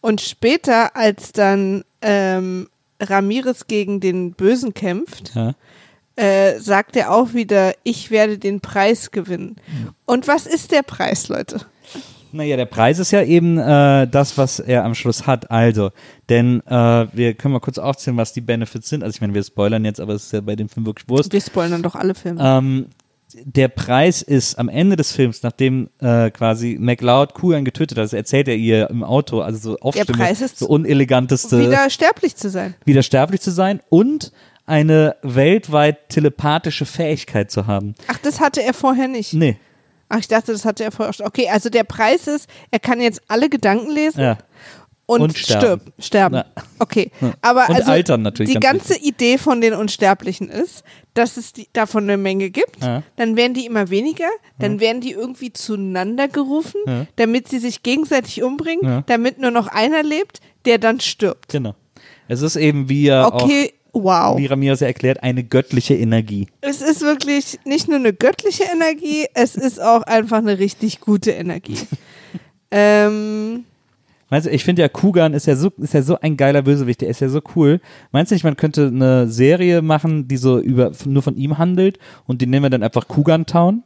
Und später, als dann ähm, Ramirez gegen den Bösen kämpft, ja. äh, sagt er auch wieder, ich werde den Preis gewinnen. Und was ist der Preis, Leute? Naja, der Preis ist ja eben äh, das, was er am Schluss hat. Also, denn äh, wir können mal kurz aufzählen, was die Benefits sind. Also ich meine, wir spoilern jetzt, aber es ist ja bei dem Film wirklich Wurst. Wir spoilern doch alle Filme. Ähm, der Preis ist am Ende des Films, nachdem äh, quasi McLeod Kugan getötet hat, das erzählt er ihr im Auto, also so oft Der Preis ist so uneleganteste, wieder sterblich zu sein. wieder sterblich zu sein und eine weltweit telepathische Fähigkeit zu haben. Ach, das hatte er vorher nicht. Nee, Ach, ich dachte, das hatte er vorher schon. Okay, also der Preis ist, er kann jetzt alle Gedanken lesen ja. Und, Und sterben. stirb, sterben. Ja. Okay, aber Und also altern natürlich die ganz ganze Idee von den Unsterblichen ist, dass es die, davon eine Menge gibt. Ja. Dann werden die immer weniger, dann werden die irgendwie zueinander gerufen, Ja. damit sie sich gegenseitig umbringen, Ja. damit nur noch einer lebt, der dann stirbt. Genau. Es ist eben, wie er Okay, auch, wow. wie Ramirez ja erklärt, eine göttliche Energie. Es ist wirklich nicht nur eine göttliche Energie, es ist auch einfach eine richtig gute Energie. ähm, Meinst du, ich finde ja, Kugan ist ja, so, ist ja so ein geiler Bösewicht, der ist ja so cool. Meinst du nicht, man könnte eine Serie machen, die so über, nur von ihm handelt und die nennen wir dann einfach Kugan Town?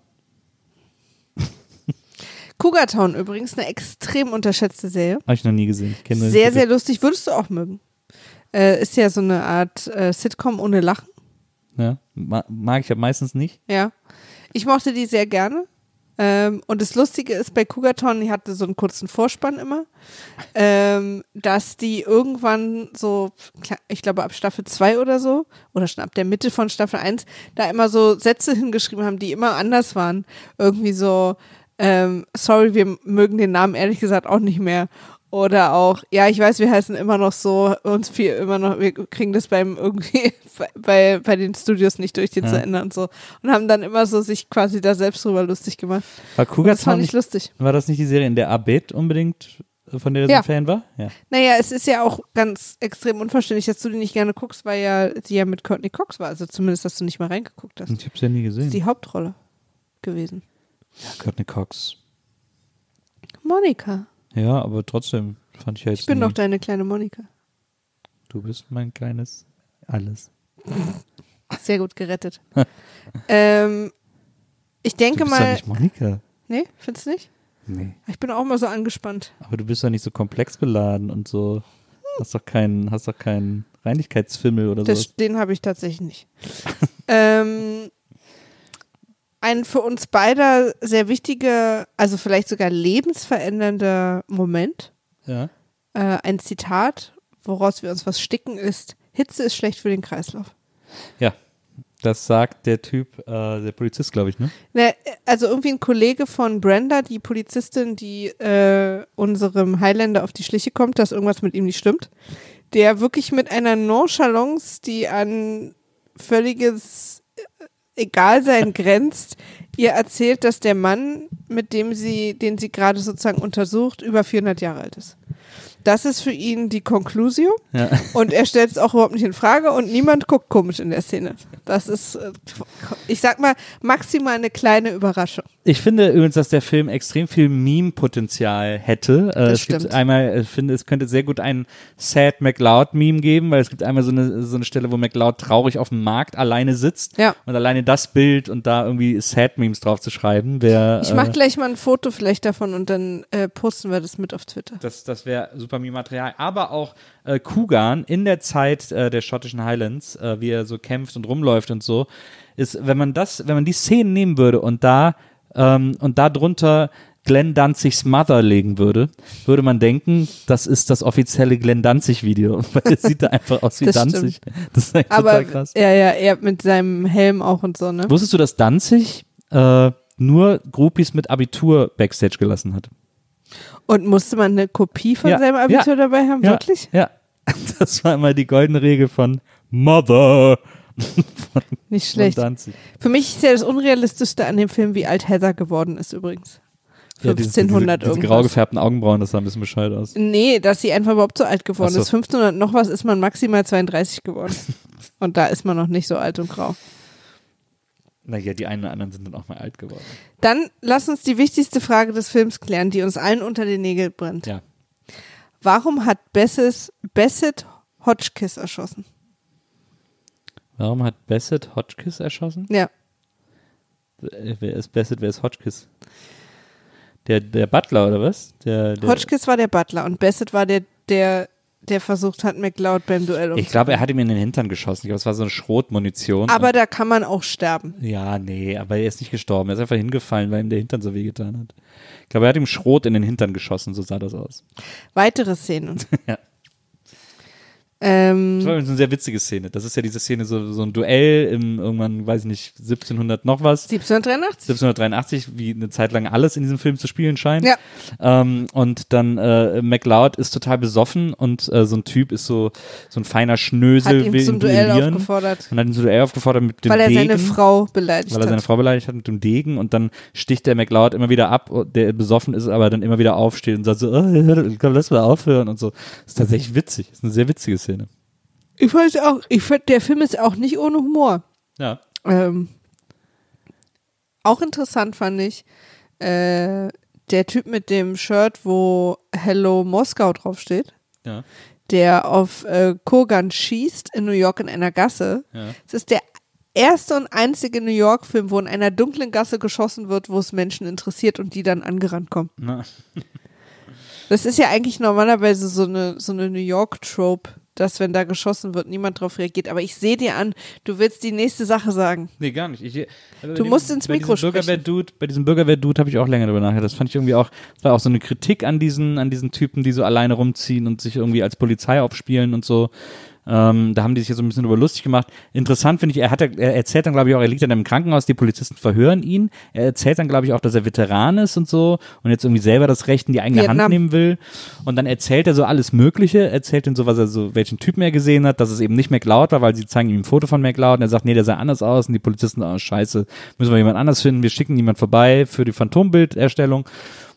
Cougar Town übrigens, eine extrem unterschätzte Serie. Habe ich noch nie gesehen. Ich kenn nur den Sehr, sehr lustig, würdest du auch mögen. Äh, ist ja so eine Art äh, Sitcom ohne Lachen. Ja, ma- mag ich ja meistens nicht. Ja. Ich mochte die sehr gerne. Ähm, und das Lustige ist bei Cougar Town, die hatte so einen kurzen Vorspann immer, ähm, dass die irgendwann so, ich glaube ab Staffel 2 oder so, oder schon ab der Mitte von Staffel 1, da immer so Sätze hingeschrieben haben, die immer anders waren. Irgendwie so, ähm, sorry, wir mögen den Namen ehrlich gesagt auch nicht mehr. Oder auch, ja, ich weiß, wir heißen immer noch so, uns viel immer noch, wir kriegen das beim irgendwie bei, bei, den Studios nicht durch, den Ja. zu ändern und so. Und haben dann immer so sich quasi da selbst drüber lustig gemacht. War Cougar das fand ich nicht, lustig. war das nicht die Serie, in der Abed unbedingt, äh, von der er so Ja. ein Fan war? Ja. Naja, es ist ja auch ganz extrem unverständlich, dass du die nicht gerne guckst, weil ja sie ja mit Courtney Cox war. Also zumindest, dass du nicht mal reingeguckt hast. Ich habe es ja nie Das ist gesehen. die Hauptrolle gewesen. Ja, Courtney Cox. Monika. Ja, aber trotzdem fand ich ja jetzt Ich bin nie. doch deine kleine Monika. Du bist mein kleines Alles. Sehr gut gerettet. ähm, ich denke du bist doch mal. nicht Monika. Nee, findest du nicht? Nee. Ich bin auch mal so angespannt. Aber du bist doch nicht so komplex beladen und so. Hast doch keinen, hast doch keinen Reinigkeitsfimmel oder so. den habe ich tatsächlich nicht. ähm, ein für uns beide sehr wichtiger, also vielleicht sogar lebensverändernder Moment. Ja. Äh, ein Zitat, woraus wir uns was sticken, ist: Hitze ist schlecht für den Kreislauf. Ja. Das sagt der Typ, äh, der Polizist, glaube ich, ne? Ne, Also irgendwie ein Kollege von Brenda, die Polizistin, die äh, unserem Highlander auf die Schliche kommt, dass irgendwas mit ihm nicht stimmt, der wirklich mit einer Nonchalance, die an völliges äh, Egalsein grenzt, ihr erzählt, dass der Mann, mit dem sie, den sie gerade sozusagen untersucht, über 400 Jahre alt ist. Das ist für ihn die Conclusio. Ja. Und er stellt es auch überhaupt nicht in Frage und niemand guckt komisch in der Szene. Das ist, äh, ich sag mal, maximal eine kleine Überraschung. Ich finde übrigens, dass der Film extrem viel Meme-Potenzial hätte. Äh, es gibt stimmt. einmal, ich finde, es könnte sehr gut ein Sad McLeod-Meme geben, weil es gibt einmal so eine, so eine Stelle, wo McLeod traurig auf dem Markt alleine sitzt Ja. und alleine das Bild und da irgendwie Sad-Memes drauf zu schreiben, wäre. Ich mach äh, gleich mal ein Foto vielleicht davon und dann äh, posten wir das mit auf Twitter. Das, das wäre super Meme-Material. Aber auch äh, Kugan in der Zeit äh, der schottischen Highlands, äh, wie er so kämpft und rumläuft und so, ist, wenn man das, wenn man die Szenen nehmen würde und da ähm, und da drunter Glenn Danzigs Mother legen würde, würde man denken, das ist das offizielle Glenn Danzig-Video. Weil es sieht da einfach aus wie Das Danzig. Das ist echt Aber total krass. ja, ja, er mit seinem Helm auch und so, ne? Wusstest du, dass Danzig äh, nur Groupies mit Abitur Backstage gelassen hat? Und musste man eine Kopie von Ja, seinem Abitur ja, dabei haben? Ja, Wirklich? Ja. Das war immer die goldene Regel von Mother. Nicht Von schlecht. Danzig. Für mich ist ja das Unrealistischste an dem Film, wie alt Heather geworden ist übrigens. Ja, diese- 1500 diese, diese grau gefärbten Augenbrauen, das sah ein bisschen bescheuert aus. Nee, dass sie einfach überhaupt so alt geworden so. ist. 1500 noch was ist man maximal 32 geworden. und da ist man noch nicht so alt und grau. Naja, die einen oder anderen sind dann auch mal alt geworden. Dann lass uns die wichtigste Frage des Films klären, die uns allen unter den Nägeln brennt. Ja. Warum hat Besses, Bassett Hotchkiss erschossen? Warum hat Bassett Hotchkiss erschossen? Ja, Äh, Wer ist Bassett, wer ist Hotchkiss? Der, der Butler oder was? Der, der, Hotchkiss war der Butler und Bassett war der, der, der versucht hat, McLeod beim Duell ich glaube, er hat ihm in den Hintern geschossen. Ich glaube, es war so eine Schrotmunition. Aber da kann man auch sterben. Ja, nee, aber er ist nicht gestorben. Er ist einfach hingefallen, weil ihm der Hintern so wehgetan hat. Ich glaube, er hat ihm Schrot in den Hintern geschossen, so sah das aus. Weitere Szenen. Ja. Ähm, Das war übrigens eine sehr witzige Szene. Das ist ja diese Szene, so, so ein Duell im irgendwann, weiß ich nicht, 1700 noch was. 1783. 1783, wie eine Zeit lang alles in diesem Film zu spielen scheint. Ja. Ähm, und dann äh, McLeod ist total besoffen und äh, so ein Typ ist so, so ein feiner Hat Schnösel, ihn will zum ihn Duell aufgefordert, Und hat ihn zum Duell aufgefordert mit dem weil er Degen. seine Frau beleidigt weil er seine hat. Frau beleidigt hat mit dem Degen und dann sticht der McLeod immer wieder ab, der besoffen ist, aber dann immer wieder aufsteht und sagt so, oh, lass mal aufhören und so. Das ist tatsächlich witzig. Das ist eine sehr witzige Szene. Ich weiß auch, ich find, der Film ist auch nicht ohne Humor. Ja. Ähm, auch interessant fand ich, äh, der Typ mit dem Shirt, wo Hello Moskau draufsteht, Ja. der auf äh, Kogan schießt in New York in einer Gasse. Ja. Es ist der erste und einzige New York-Film, wo in einer dunklen Gasse geschossen wird, wo es Menschen interessiert und die dann angerannt kommen. Na, Das ist ja eigentlich normalerweise so eine, so eine New York-Trope, dass wenn da geschossen wird, niemand drauf reagiert. Aber ich sehe dir an, du willst die nächste Sache sagen. Nee, gar nicht. Ich, also Du bei musst ins Mikro sprechen. Bürgerwehr-Dude, bei diesem Bürgerwehr-Dude habe ich auch länger darüber nachgedacht. Das fand ich irgendwie auch, das war auch so eine Kritik an diesen, an diesen Typen, die so alleine rumziehen und sich irgendwie als Polizei aufspielen und so. Ähm, da haben die sich ja so ein bisschen drüber lustig gemacht. Interessant finde ich, er, hat, er erzählt dann, glaube ich, auch, er liegt dann im Krankenhaus, die Polizisten verhören ihn. Er erzählt dann, glaube ich, auch, dass er Veteran ist und so und jetzt irgendwie selber das Recht in die eigene Hand Vietnam. nehmen will. Und dann erzählt er so alles Mögliche, erzählt dann so, was er so, welchen Typen er gesehen hat, dass es eben nicht McLeod war, weil sie zeigen ihm ein Foto von McLeod und er sagt, nee, der sah anders aus und die Polizisten, oh, scheiße, müssen wir jemand anders finden, wir schicken jemand vorbei für die Phantombilderstellung.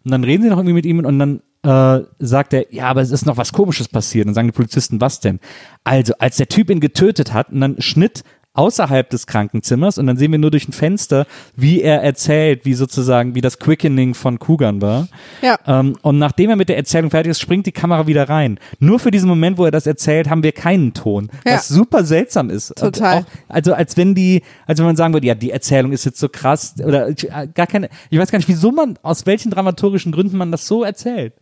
Und dann reden sie noch irgendwie mit ihm und dann äh, sagt er, ja, aber es ist noch was Komisches passiert. Und dann sagen die Polizisten, was denn? Also, als der Typ ihn getötet hat und dann Schnitt außerhalb des Krankenzimmers und dann sehen wir nur durch ein Fenster, wie er erzählt, wie sozusagen, wie das Quickening von Kugan war. Ja. Ähm, und nachdem er mit der Erzählung fertig ist, springt die Kamera wieder rein. Nur für diesen Moment, wo er das erzählt, haben wir keinen Ton. Ja. Was super seltsam ist. Total. Auch, also als wenn die, als wenn man sagen würde, ja, die Erzählung ist jetzt so krass oder äh, gar keine, ich weiß gar nicht, wieso man, aus welchen dramaturgischen Gründen man das so erzählt.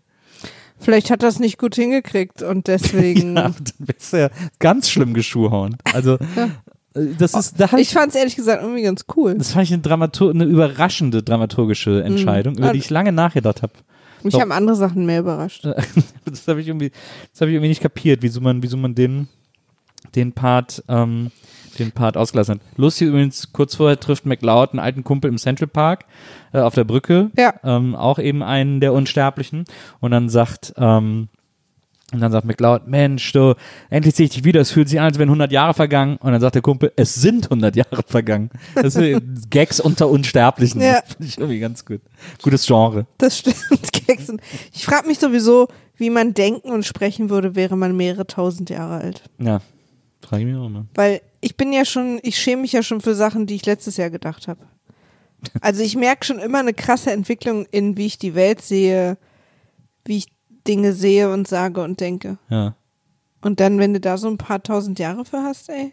Vielleicht hat er es nicht gut hingekriegt und deswegen. Ja, dann wär's ja ganz schlimm geschuhhornt. Also, äh, das ist, da hab ich fand es ehrlich gesagt irgendwie ganz cool. das fand ich eine, Dramatur eine überraschende dramaturgische Entscheidung, über die ich lange nachgedacht habe. Mich Doch. haben andere Sachen mehr überrascht. das habe ich irgendwie, das habe ich irgendwie nicht kapiert, wieso man, wieso man den, den Part, ähm, den Part ausgelassen hat. Lustig übrigens, kurz vorher trifft McLeod einen alten Kumpel im Central Park äh, auf der Brücke, Ja. ähm, auch eben einen der Unsterblichen und dann sagt, ähm, und dann sagt McLeod, Mensch, du, endlich sehe ich dich wieder, es fühlt sich an, als wären 100 Jahre vergangen. Und dann sagt der Kumpel, es sind 100 Jahre vergangen. Das sind Gags unter Unsterblichen. Ja. Finde ich irgendwie ganz gut. Gutes Genre. Das stimmt. Sechs- Ich frage mich sowieso, wie man denken und sprechen würde, wäre man mehrere tausend Jahre alt. Ja, frage ich mich auch mal. Weil ich bin ja schon, ich schäme mich ja schon für Sachen, die ich letztes Jahr gedacht habe. Also ich merke schon immer eine krasse Entwicklung in, wie ich die Welt sehe, wie ich Dinge sehe und sage und denke. Ja. Und dann, wenn du da so ein paar tausend Jahre für hast, ey.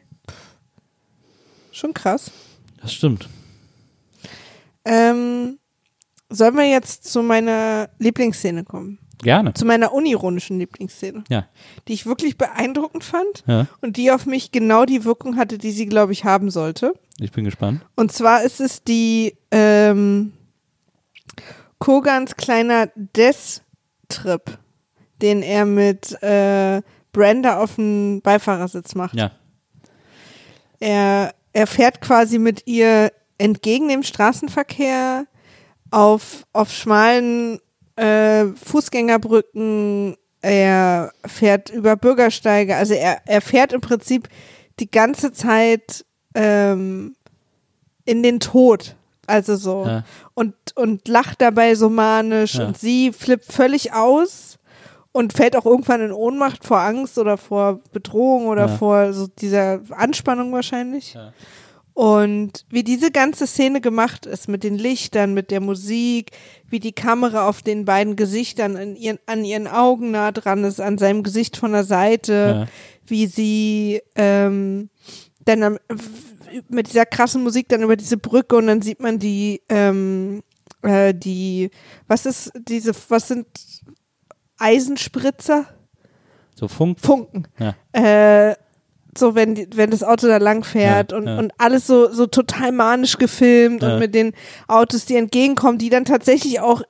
Schon krass. Das stimmt. Ähm, sollen wir jetzt zu meiner Lieblingsszene kommen? Gerne. Zu meiner unironischen Lieblingsszene, Ja. die ich wirklich beeindruckend fand Ja. und die auf mich genau die Wirkung hatte, die sie, glaube ich, haben sollte. Ich bin gespannt. Und zwar ist es die ähm, Kogans kleiner Death-Trip, den er mit äh, Brenda auf dem Beifahrersitz macht. Ja. Er, er fährt quasi mit ihr entgegen dem Straßenverkehr auf, auf schmalen äh, Fußgängerbrücken. Er fährt über Bürgersteige. Also er, er fährt im Prinzip die ganze Zeit ähm, in den Tod. Also so. Ja. Und, und lacht dabei so manisch. Ja. Und sie flippt völlig aus und fällt auch irgendwann in Ohnmacht vor Angst oder vor Bedrohung oder Ja. vor so dieser Anspannung wahrscheinlich. Ja. Und wie diese ganze Szene gemacht ist, mit den Lichtern, mit der Musik, wie die Kamera auf den beiden Gesichtern an ihren, an ihren Augen nah dran ist, an seinem Gesicht von der Seite, Ja. wie sie ähm, dann am, mit dieser krassen Musik dann über diese Brücke und dann sieht man die, ähm, äh, die, was ist diese, was sind Eisenspritzer? So Funk. Funken. Ja. Äh, so wenn die, wenn das Auto da lang fährt Ja, und, ja. und alles so so total manisch gefilmt Ja. und mit den Autos, die entgegenkommen, die dann tatsächlich auch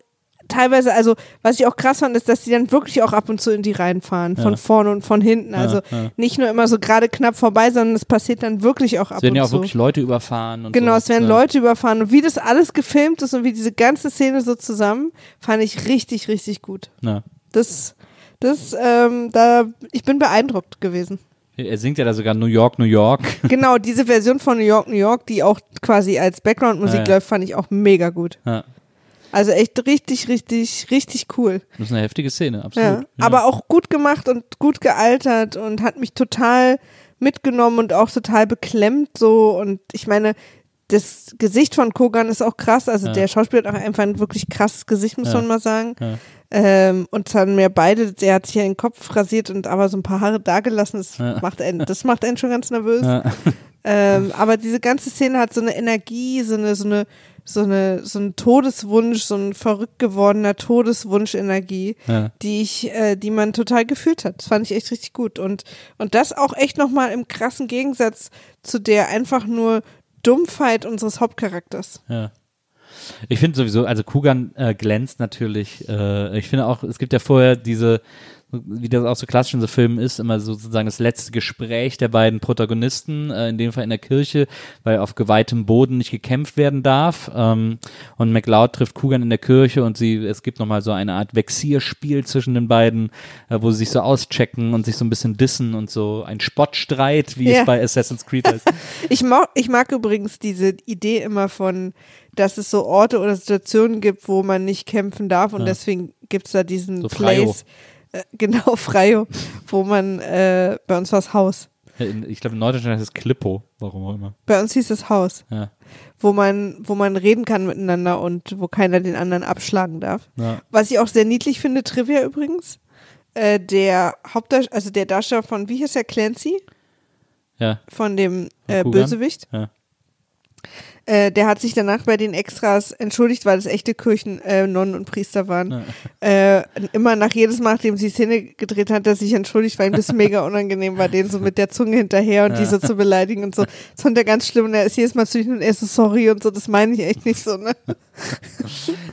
teilweise, also was ich auch krass fand, ist, dass die dann wirklich auch ab und zu in die Reihen fahren, von vorne und von hinten. Also nicht nur immer so gerade knapp vorbei, sondern es passiert dann wirklich auch ab Es werden und ja auch zu. wirklich Leute überfahren und Genau, so. es werden. Leute überfahren und wie das alles gefilmt ist und wie diese ganze Szene so zusammen, fand ich richtig, richtig gut. Das, das, ähm, da, ich bin beeindruckt gewesen. Er singt ja da sogar New York, New York. Genau, diese Version von New York, New York, die auch quasi als Background-Musik Ja, ja. läuft, fand ich auch mega gut. Ja. Also echt richtig, richtig, richtig cool. Das ist eine heftige Szene, absolut. Aber auch gut gemacht und gut gealtert und hat mich total mitgenommen und auch total beklemmt so. Und ich meine, das Gesicht von Kogan ist auch krass. Also Ja. der Schauspieler hat auch einfach ein wirklich krasses Gesicht, muss Ja. man mal sagen. Ja. Ähm, und dann mir beide, er hat sich ja den Kopf rasiert und aber so ein paar Haare dagelassen. Das, macht, einen, das macht einen schon ganz nervös. Ähm, aber diese ganze Szene hat so eine Energie, so eine, so eine, so eine, so ein Todeswunsch, so ein verrückt gewordener Todeswunsch-Energie, die ich, äh, die man total gefühlt hat. Das fand ich echt richtig gut. Und, und das auch echt nochmal im krassen Gegensatz zu der einfach nur Dumpfheit unseres Hauptcharakters. Ja. Ich finde sowieso, also Kugan äh, glänzt natürlich. Äh, ich finde auch, es gibt ja vorher diese, wie das auch so klassisch in so Filmen ist, immer so sozusagen das letzte Gespräch der beiden Protagonisten, äh, in dem Fall in der Kirche, weil auf geweihtem Boden nicht gekämpft werden darf. Ähm, und McLeod trifft Kugan in der Kirche und sie, es gibt nochmal so eine Art Vexierspiel zwischen den beiden, äh, wo sie sich so auschecken und sich so ein bisschen dissen und so ein Spottstreit, wie Ja. es bei Assassin's Creed heißt. Ich mag, ich mag übrigens diese Idee immer von, dass es so Orte oder Situationen gibt, wo man nicht kämpfen darf und Ja. deswegen gibt es da diesen So. Place, äh, genau, Freio, wo man, äh, bei uns war es Haus. Ich glaube, in Norddeutschland heißt es Klippo, warum auch immer. Bei uns hieß es Haus, Ja. wo man, wo man reden kann miteinander und wo keiner den anderen abschlagen darf. Ja. Was ich auch sehr niedlich finde, Trivia übrigens, äh, der Hauptdarsteller, also der Darsteller von, wie hieß der, Clancy? Ja. Von dem äh? Bösewicht. Ja. Äh, der hat sich danach bei den Extras entschuldigt, weil es echte Kirchen, äh, Nonnen und Priester waren. Äh, immer nach jedes Mal, nachdem sie die Szene gedreht hat, er sich entschuldigt, weil ihm das mega unangenehm war, den so mit der Zunge hinterher und die so zu beleidigen und so. Das fand er ganz schlimm und er ist jedes Mal zu ihm und er ist so sorry und so, das meine ich echt nicht so, ne?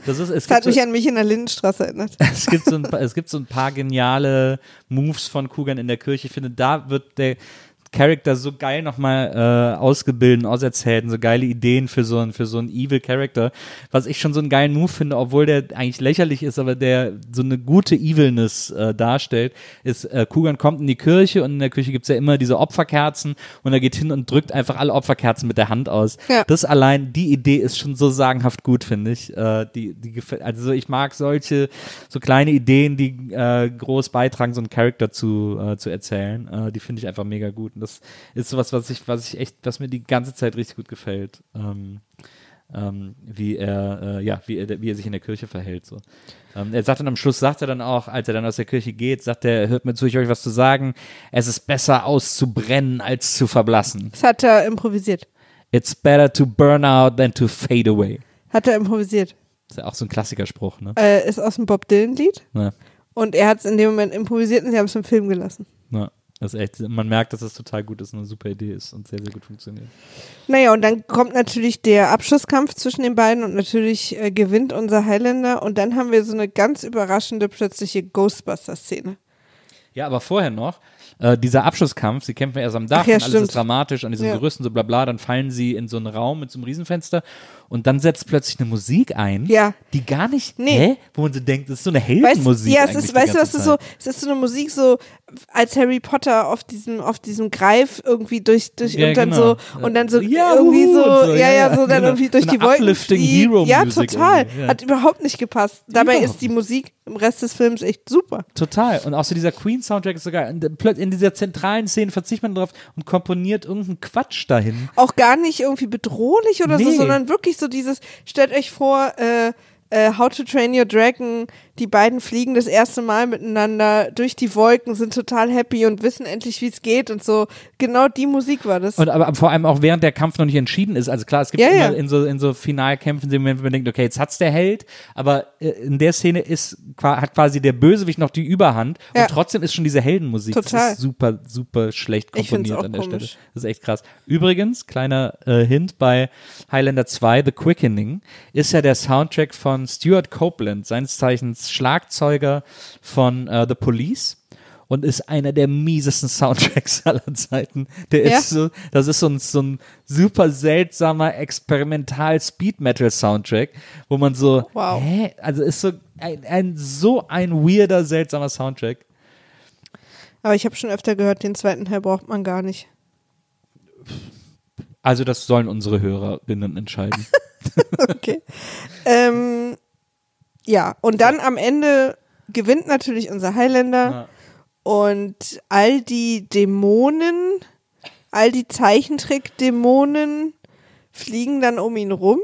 Das, ist, es, Das hat mich so, an mich in der Lindenstraße erinnert. es, gibt so ein, paar- es gibt so ein paar geniale Moves von Kugan in der Kirche. Ich finde, da wird der Charakter so geil nochmal äh, ausgebildet, auserzählt und so geile Ideen für so, einen für so einen Evil Character, was ich schon so einen geilen Move finde, obwohl der eigentlich lächerlich ist, aber der so eine gute Evilness äh, darstellt, ist, äh, Kugan kommt in die Kirche und in der Kirche gibt's ja immer diese Opferkerzen und er geht hin und drückt einfach alle Opferkerzen mit der Hand aus. Ja. Das allein, die Idee ist schon so sagenhaft gut, finde ich. Äh, die, die also ich mag solche, so kleine Ideen, die äh, groß beitragen, so einen Charakter zu, äh, zu erzählen. Äh, die finde ich einfach mega gut. Und das ist sowas, was ich, was ich echt, was mir die ganze Zeit richtig gut gefällt. Ähm, ähm, wie er, äh, ja, wie er, wie er sich in der Kirche verhält. So. Ähm, er sagt dann am Schluss, sagt er dann auch, als er dann aus der Kirche geht, sagt er, hört mir zu, ich euch was zu sagen. Es ist besser auszubrennen als zu verblassen. Das hat er improvisiert. It's better to burn out than to fade away. Hat er improvisiert. ist ja auch so ein Klassikerspruch, ne? Äh, ist aus dem Bob Dylan-Lied. Ja, Und er hat es in dem Moment improvisiert und sie haben es im Film gelassen. ja. Das echt, man merkt, dass das total gut ist und eine super Idee ist und sehr, sehr gut funktioniert. Naja, und dann kommt natürlich der Abschlusskampf zwischen den beiden und natürlich äh, gewinnt unser Highlander. Und dann haben wir so eine ganz überraschende plötzliche Ghostbuster-Szene. Ja, aber vorher noch, äh, dieser Abschlusskampf, sie kämpfen erst am Dach Ach ja, und alles stimmt. ist dramatisch an diesem Ja. Gerüst und so bla bla, dann fallen sie in so einen Raum mit so einem Riesenfenster und dann setzt plötzlich eine Musik ein, Ja. die gar nicht, Nee. hä? wo man so denkt, das ist so eine Weißt, Heldenmusik. ja, es ist, weißt du, was ist so, es ist so eine Musik so, als Harry Potter auf diesem, auf diesem Greif irgendwie durch, durch Ja, und dann genau. so, und dann so Ja, irgendwie so, so, ja, ja, so dann genau. irgendwie durch So die Wolken. uplifting. Hero ja, total. Hat überhaupt nicht gepasst. Dabei ist die Musik im Rest des Films echt super. Total. Und auch so dieser Queen-Soundtrack ist der- plöt- in dieser zentralen Szene verzichtet man drauf und komponiert irgendeinen Quatsch dahin. Auch gar nicht irgendwie bedrohlich oder so, Nee. sondern wirklich so dieses, stellt euch vor, äh, äh, How to Train Your Dragon, die beiden fliegen das erste Mal miteinander durch die Wolken, sind total happy und wissen endlich, wie es geht und so. Genau die Musik war das. Und aber vor allem auch während der Kampf noch nicht entschieden ist. Also klar, es gibt Ja, immer ja. in so in so Finalkämpfen den Moment, wo man denkt, okay, jetzt hat's der Held, aber äh, in der Szene ist hat quasi der Bösewicht noch die Überhand Ja. und trotzdem ist schon diese Heldenmusik. Total. Das ist super super schlecht komponiert an der komisch. Stelle. Das ist echt krass. Übrigens, kleiner äh, Hint bei Highlander 2 The Quickening ist ja der Soundtrack von Stuart Copeland, seines Zeichens Schlagzeuger von äh, The Police und ist einer der miesesten Soundtracks aller Zeiten. Der Ja? ist so, das ist so ein, so ein super seltsamer experimental Speed Metal Soundtrack, wo man so, Wow. hä? Also ist so ein, ein so ein weirder, seltsamer Soundtrack. Aber ich habe schon öfter gehört, den zweiten Teil braucht man gar nicht. Also das sollen unsere Hörerinnen entscheiden. Okay. ähm, ja, und dann am Ende gewinnt natürlich unser Highlander Ja. und all die Dämonen, all die Zeichentrick-Dämonen fliegen dann um ihn rum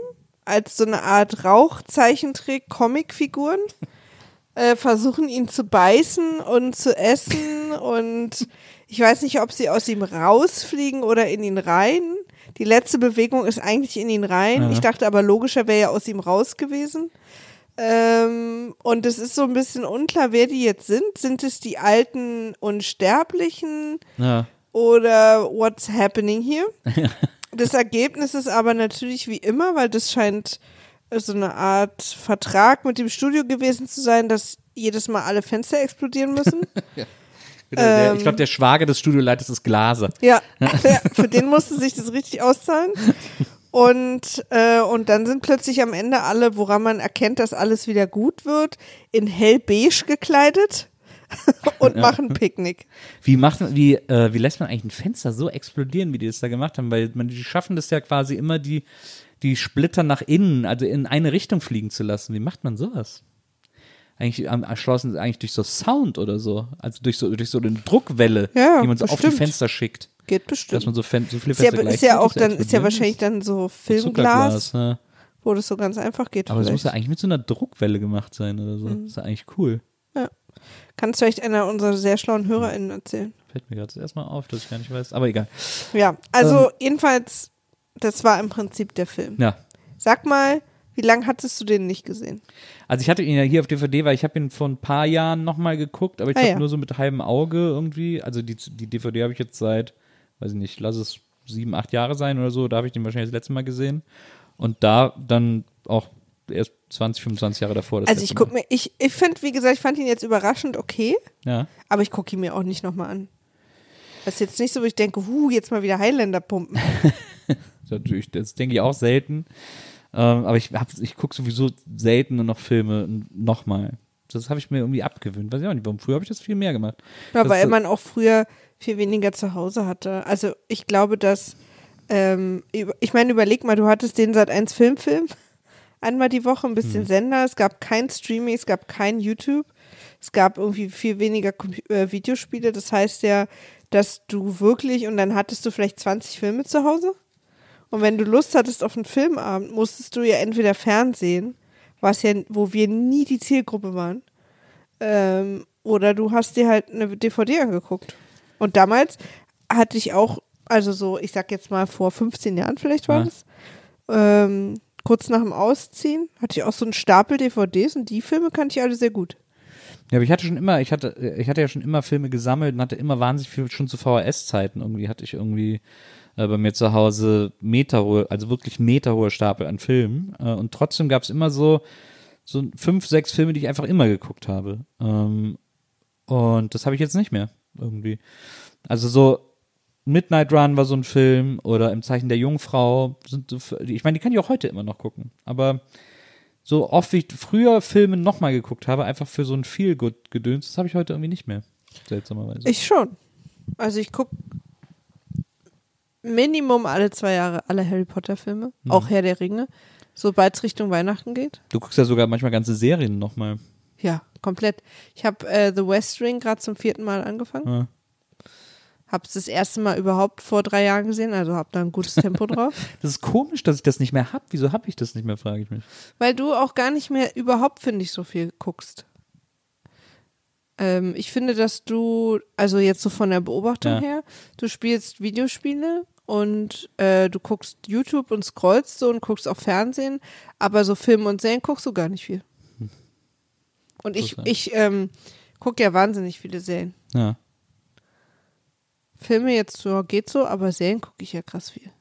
als so eine Art Rauch-Zeichentrick-Comicfiguren, äh, versuchen ihn zu beißen und zu essen und ich weiß nicht, ob sie aus ihm rausfliegen oder in ihn rein. Die letzte Bewegung ist eigentlich in ihn rein. Ja. Ich dachte aber logischer wäre ja aus ihm raus gewesen. Ähm, und es ist so ein bisschen unklar, wer die jetzt sind. Sind es die alten Unsterblichen Ja. oder what's happening here? Das Ergebnis ist aber natürlich wie immer, weil das scheint so eine Art Vertrag mit dem Studio gewesen zu sein, dass jedes Mal alle Fenster explodieren müssen. Der, Ähm. ich glaube, der Schwager des Studioleiters ist Glaser. Ja, ja, für den musste sich das richtig auszahlen. Und, äh, und dann sind plötzlich am Ende alle, woran man erkennt, dass alles wieder gut wird, in hellbeige gekleidet und machen Picknick. Wie macht man, wie, äh, wie lässt man eigentlich ein Fenster so explodieren, wie die das da gemacht haben? Weil man, die schaffen das ja quasi immer, die, die Splitter nach innen, also in eine Richtung fliegen zu lassen. Wie macht man sowas? Eigentlich am erschlossen eigentlich durch so Sound oder so. Also durch so, durch so eine Druckwelle, Ja, die man so auf die bestimmt. Fenster schickt. Geht Dass bestimmt. man so, Fen so viele Ist ja, Fenster ist ja auch dann, ist ja wahrscheinlich dann so Filmglas, ja. wo das so ganz einfach geht. Aber das muss ja eigentlich mit so einer Druckwelle gemacht sein oder so. Mhm. Das ist ja eigentlich cool. Kann es vielleicht einer unserer sehr schlauen HörerInnen erzählen. Fällt mir gerade erstmal auf, dass ich gar nicht weiß. Aber egal. Ja, also jedenfalls, das war im Prinzip der Film. Ja. Sag mal, wie lange hattest du den nicht gesehen? Also ich hatte ihn ja hier auf DVD, weil ich habe ihn vor ein paar Jahren nochmal geguckt, aber ich Ah, glaube ja. nur so mit halbem Auge irgendwie. Also die, die DVD habe ich jetzt seit, weiß ich nicht, lass es sieben, acht Jahre sein oder so. Da habe ich den wahrscheinlich das letzte Mal gesehen. Und da dann auch erst 20, 25 Jahre davor. Also ich guck Mal. mir, ich, ich finde, wie gesagt, ich fand ihn jetzt überraschend okay, Ja. aber ich gucke ihn mir auch nicht nochmal an. Das ist jetzt nicht so, wo ich denke, huh, jetzt mal wieder Highlander pumpen. Natürlich, das denke ich auch selten. Ähm, aber ich, hab- ich gucke sowieso selten noch Filme nochmal. Das habe ich mir irgendwie abgewöhnt. Weiß ich auch nicht, warum. Früher habe ich das viel mehr gemacht. Ja, Das weil man auch früher viel weniger zu Hause hatte. Also ich glaube, dass, ähm, ich meine, überleg mal, du hattest den seit 1 Filmfilm einmal die Woche, ein bisschen Sender, es gab kein Streaming, es gab kein YouTube, es gab irgendwie viel weniger äh, Videospiele. Das heißt ja, dass du wirklich, und dann hattest du vielleicht 20 Filme zu Hause. Und wenn du Lust hattest auf einen Filmabend, musstest du ja entweder Fernsehen, was ja, wo wir nie die Zielgruppe waren, ähm, oder du hast dir halt eine DVD angeguckt. Und damals hatte ich auch, also so, ich sag jetzt mal vor 15 Jahren vielleicht war Ja. das, ähm, kurz nach dem Ausziehen, hatte ich auch so einen Stapel DVDs und die Filme kannte ich alle sehr gut. Ja, aber ich hatte schon immer, ich hatte, ich hatte ja schon immer Filme gesammelt und hatte immer wahnsinnig viel, schon zu VHS-Zeiten irgendwie hatte ich irgendwie äh, bei mir zu Hause meterhohe, also wirklich meterhohe Stapel an Filmen. Äh, und trotzdem gab es immer so, so fünf, sechs Filme, die ich einfach immer geguckt habe. Ähm, und das habe ich jetzt nicht mehr irgendwie. Also so Midnight Run war so ein Film oder Im Zeichen der Jungfrau. Sind ich meine, die kann ich auch heute immer noch gucken. Aber so oft wie ich früher Filme nochmal geguckt habe, einfach für so ein Feel-Good-Gedöns, das habe ich heute irgendwie nicht mehr. Seltsamerweise. Ich schon. Also ich gucke Minimum alle zwei Jahre alle Harry Potter Filme, Mhm. auch Herr der Ringe, sobald es Richtung Weihnachten geht. du guckst ja sogar manchmal ganze Serien nochmal. Ja, komplett. Ich habe äh, The West Wing gerade zum vierten Mal angefangen. Ja. Habe es das erste Mal überhaupt vor drei Jahren gesehen, also habe da ein gutes Tempo drauf. Das ist komisch, dass ich das nicht mehr habe. Wieso habe ich das nicht mehr, frage ich mich. Weil du auch gar nicht mehr überhaupt, finde ich, so viel guckst. Ähm, ich finde, dass du, also jetzt so von der Beobachtung Ja. her, du spielst Videospiele und äh, du guckst YouTube und scrollst so und guckst auch Fernsehen, aber so Filme und Serien guckst du gar nicht viel. Und ich, ich ähm, gucke ja wahnsinnig viele Serien. Ja. Filme jetzt so, geht so, aber Serien gucke ich ja krass viel.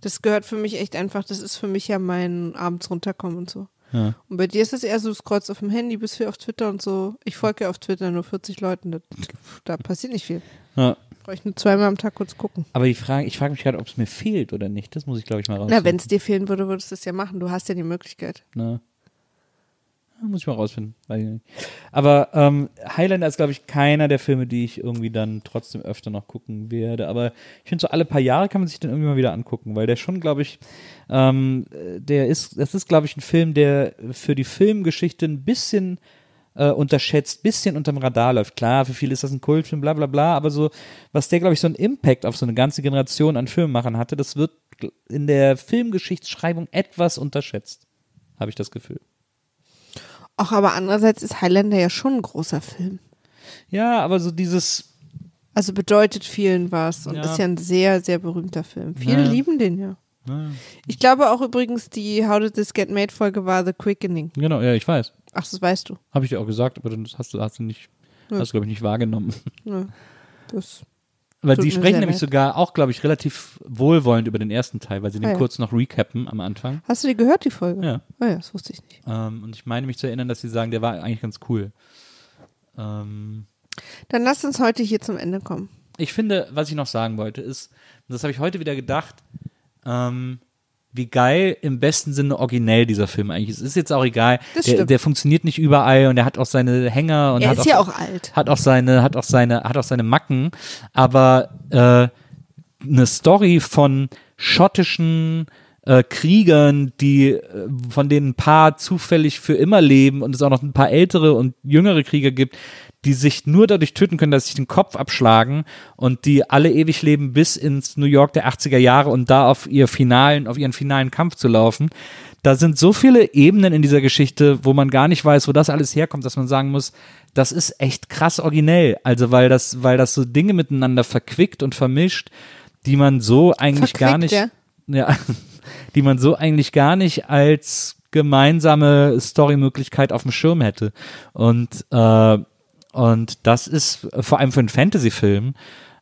Das gehört für mich echt einfach, das ist für mich ja mein abends runterkommen und so. Ja. Und bei dir ist es eher so, du scrollst auf dem Handy, bist viel auf Twitter und so. Ich folge ja auf Twitter nur 40 Leuten, das, da passiert nicht viel. ja. Brauche ich nur zweimal am Tag kurz gucken. Aber die Frage, ich frage mich gerade, ob es mir fehlt oder nicht. Das muss ich, glaube ich, mal raus. Na, wenn es dir fehlen würde, würdest du es ja machen. Du hast ja die Möglichkeit. Ne? Muss ich mal rausfinden. Weiß ich nicht. Aber ähm, Highlander ist, glaube ich, keiner der Filme, die ich irgendwie dann trotzdem öfter noch gucken werde. Aber ich finde, so alle paar Jahre kann man sich den irgendwie mal wieder angucken, weil der schon, glaube ich, ähm, äh, der ist, das ist, glaube ich, ein Film, der für die Filmgeschichte ein bisschen äh, unterschätzt, bisschen unterm Radar läuft. Klar, für viele ist das ein Kultfilm, bla bla bla, aber so, was der, glaube ich, so einen Impact auf so eine ganze Generation an Filmemachern hatte, das wird in der Filmgeschichtsschreibung etwas unterschätzt, habe ich das Gefühl. Ach, aber andererseits ist Highlander ja schon ein großer Film. Ja, aber so dieses, Also bedeutet vielen was und Ja. ist ja ein sehr, sehr berühmter Film. Viele Ja. lieben den ja. Ich glaube auch übrigens, die How Did This Get Made Folge war The Quickening. genau, ja, ich weiß. Ach, das weißt du. Habe ich dir auch gesagt, aber dann hast du, hast du nicht, Ja. hast du, glaube ich, nicht wahrgenommen. Ja, das. Weil Tut die mir sprechen nämlich leid. sogar auch, glaube ich, relativ wohlwollend über den ersten Teil, weil sie den Ah, ja. kurz noch recappen am Anfang. Hast du die gehört, die Folge? Ja. Ah ja, das wusste ich nicht. Ähm, und ich meine mich zu erinnern, dass sie sagen, der war eigentlich ganz cool. Ähm, Dann lass uns heute hier zum Ende kommen. ich finde, was ich noch sagen wollte, ist, das habe ich heute wieder gedacht, ähm, wie geil im besten Sinne originell dieser Film eigentlich ist. Es ist jetzt auch egal. Der, der funktioniert nicht überall und er hat auch seine Hänger und Er hat ist ja auch alt. hat auch seine, hat auch seine, hat auch seine Macken, aber äh, eine Story von schottischen äh, Kriegern, die äh, von denen ein paar zufällig für immer leben und es auch noch ein paar ältere und jüngere Krieger gibt, die sich nur dadurch töten können, dass sie sich den Kopf abschlagen und die alle ewig leben bis ins New York der 80er Jahre und da auf ihr finalen, auf ihren finalen Kampf zu laufen. Da sind so viele Ebenen in dieser Geschichte, wo man gar nicht weiß, wo das alles herkommt, dass man sagen muss, das ist echt krass originell. Also weil das, weil das so Dinge miteinander verquickt und vermischt, die man so eigentlich gar nicht, Verquickt, ja, die man so eigentlich gar nicht als gemeinsame Storymöglichkeit auf dem Schirm hätte. Und äh, und das ist vor allem für einen Fantasy-Film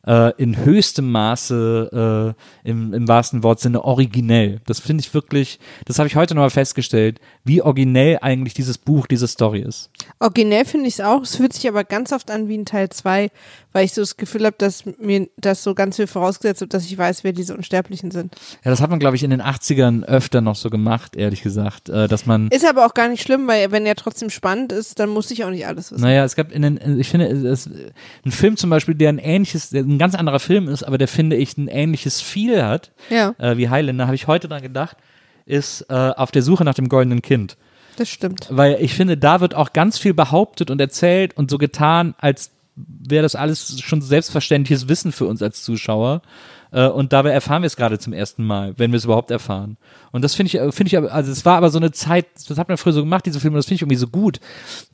äh, in höchstem Maße äh, im, im wahrsten Wortsinne originell. Das finde ich wirklich, das habe ich heute nochmal festgestellt, wie originell eigentlich dieses Buch, diese Story ist. Originell finde ich es auch. Es fühlt sich aber ganz oft an wie ein Teil 2, weil ich so das Gefühl habe, dass mir das so ganz viel vorausgesetzt wird, dass ich weiß, wer diese Unsterblichen sind. Ja, das hat man, glaube ich, in den 80ern öfter noch so gemacht, ehrlich gesagt, äh, dass man Ist aber auch gar nicht schlimm, weil wenn er trotzdem spannend ist, dann muss ich auch nicht alles wissen. Naja, es gab in den, ich finde, es, ein Film zum Beispiel, der ein ähnliches, der ein ganz anderer Film ist, aber der finde ich ein ähnliches Feel hat, Ja, äh, wie Highlander, habe ich heute dran gedacht, ist äh, auf der Suche nach dem goldenen Kind. das stimmt. Weil ich finde, da wird auch ganz viel behauptet und erzählt und so getan, als wäre das alles schon selbstverständliches Wissen für uns als Zuschauer. Äh, Und dabei erfahren wir es gerade zum ersten Mal, wenn wir es überhaupt erfahren. Und das finde ich, äh, finde ich, aber- also es war aber so eine Zeit, das hat man früher so gemacht, diese Filme, das finde ich irgendwie so gut,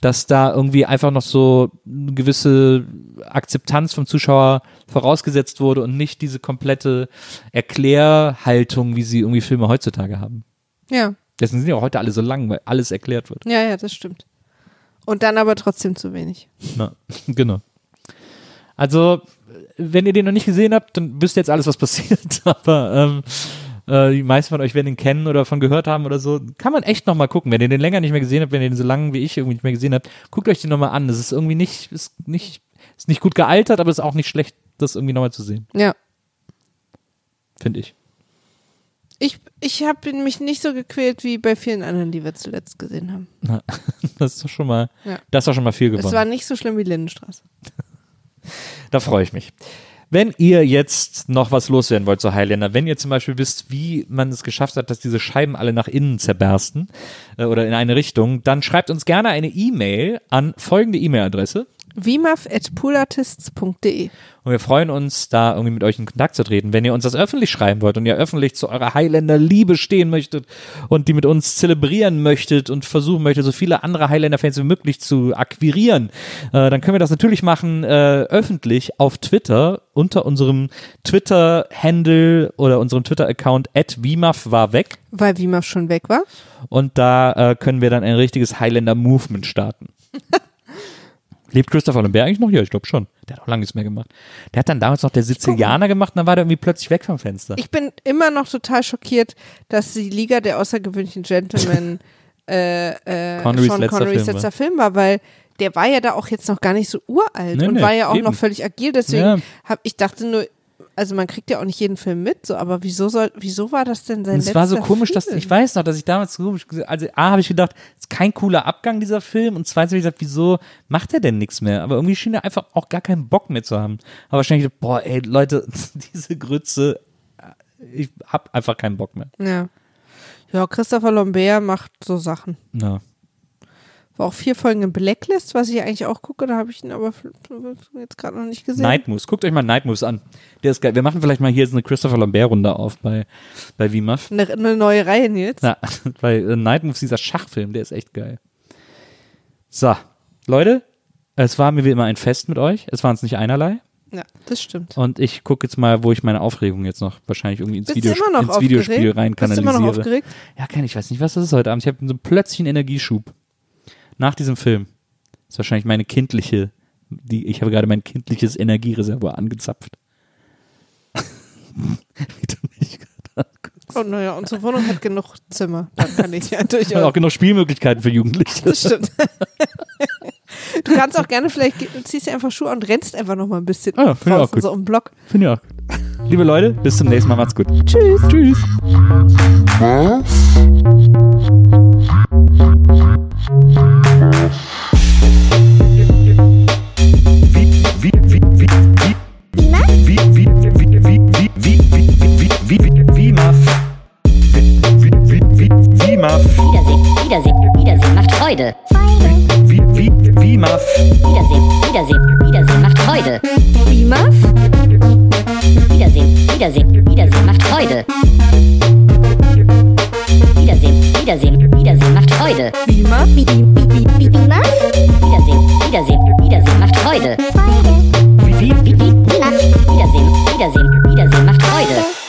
dass da irgendwie einfach noch so eine gewisse Akzeptanz vom Zuschauer vorausgesetzt wurde und nicht diese komplette Erklärhaltung, wie sie irgendwie Filme heutzutage haben. Ja, Deswegen sind ja auch heute alle so lang, weil alles erklärt wird. ja, ja, das stimmt. Und dann aber trotzdem zu wenig. Na, genau. Also, wenn ihr den noch nicht gesehen habt, dann wisst ihr jetzt alles, was passiert. Aber ähm, äh, die meisten von euch werden ihn kennen oder von gehört haben oder so. Kann man echt noch mal gucken. Wenn ihr den länger nicht mehr gesehen habt, wenn ihr den so lange wie ich irgendwie nicht mehr gesehen habt, guckt euch den noch mal an. Das ist irgendwie nicht, ist nicht, ist nicht gut gealtert, aber ist auch nicht schlecht, das irgendwie noch mal zu sehen, Ja. finde ich. Ich, ich habe mich nicht so gequält wie bei vielen anderen, die wir zuletzt gesehen haben. Na, das ist doch schon mal, Ja. das doch schon mal viel Es gewonnen. war nicht so schlimm wie Lindenstraße. Da freue ich mich. Wenn ihr jetzt noch was loswerden wollt zu Highlander, wenn ihr zum Beispiel wisst, wie man es geschafft hat, dass diese Scheiben alle nach innen zerbersten äh, oder in eine Richtung, dann schreibt uns gerne eine E-Mail an folgende E-Mail-Adresse. wimaf.poolartists.de Und wir freuen uns, da irgendwie mit euch in Kontakt zu treten. Wenn ihr uns das öffentlich schreiben wollt und ihr öffentlich zu eurer Highlander-Liebe stehen möchtet und die mit uns zelebrieren möchtet und versuchen möchtet, so viele andere Highlander-Fans wie möglich zu akquirieren, äh, dann können wir das natürlich machen äh, öffentlich auf Twitter unter unserem Twitter-Handle oder unserem Twitter-Account at Wimaf war weg. Weil Wimaf schon weg war. Und da äh, können wir dann ein richtiges Highlander-Movement starten. Lebt Christopher Lambert eigentlich noch? Ja, ich glaube schon. Der hat auch lange nichts mehr gemacht. Der hat dann damals noch der Sizilianer gemacht und dann war der irgendwie plötzlich weg vom Fenster. Ich bin immer noch total schockiert, dass die Liga der außergewöhnlichen Gentlemen äh, äh, Connerys Sean letzter Connerys Film war. letzter Film war, weil der war ja da auch jetzt noch gar nicht so uralt Nee, und nee, war ja auch eben. noch völlig agil. Deswegen Ja. hab ich dachte nur, also man kriegt ja auch nicht jeden Film mit, so, aber wieso soll, wieso war das denn sein Und es war so komisch, Film? dass ich weiß noch, dass ich damals so komisch, also A habe ich gedacht, ist kein cooler Abgang dieser Film und zweitens habe ich gesagt, wieso macht er denn nichts mehr? Aber irgendwie schien er einfach auch gar keinen Bock mehr zu haben. Aber wahrscheinlich, boah, ey, Leute, diese Grütze, ich hab einfach keinen Bock mehr. Ja. Ja, Christopher Lambert macht so Sachen. Ja. War auch vier Folgen in Blacklist, was ich eigentlich auch gucke, da habe ich ihn aber jetzt gerade noch nicht gesehen. Night Moves. Guckt euch mal Night Moves an. Der ist geil. Wir machen vielleicht mal hier jetzt eine Christopher Lambert-Runde auf bei, bei VMAF. Eine, eine neue Reihe, Nils. Na, bei äh, Night Moves, dieser Schachfilm, der ist echt geil. So, Leute, es war mir wie immer ein Fest mit euch. Es waren es nicht einerlei. Ja, das stimmt. Und ich gucke jetzt mal, wo ich meine Aufregung jetzt noch wahrscheinlich irgendwie ins, Video, ins Videospiel rein Bist du immer noch kanalisiere. aufgeregt? Ja, kein, ich weiß nicht, was das ist heute Abend. Ich habe so einen plötzlichen Energieschub. Nach diesem Film. Ist wahrscheinlich meine kindliche, die, ich habe gerade mein kindliches Energiereservoir angezapft. Wie du mich gerade anguckst. Oh, naja, unsere Wohnung hat genug Zimmer. Da kann ich ja Und durchaus. auch genug Spielmöglichkeiten für Jugendliche. Das stimmt. Du kannst auch gerne, vielleicht ziehst du einfach Schuhe an und rennst einfach noch mal ein bisschen Ah, finde ich auch draußen, gut. so im Block. Finde ich auch gut. Liebe Leute, bis zum nächsten Mal. Macht's gut. Tschüss. Tschüss. Wiedersehen, Wiedersehen, Wiedersehen macht Freude. Wiedersehen, Wiedersehen, Wiedersehen macht Freude. Wimaf? Wiedersehen, Wiedersehen, Wiedersehen macht Freude. Wiedersehen, Wiedersehen, Wiedersehen macht Freude. Wimaf? Wiedersehen, Wiedersehen, Wiedersehen macht Freude. Wiedersehen, Wiedersehen, Wiedersehen macht Freude.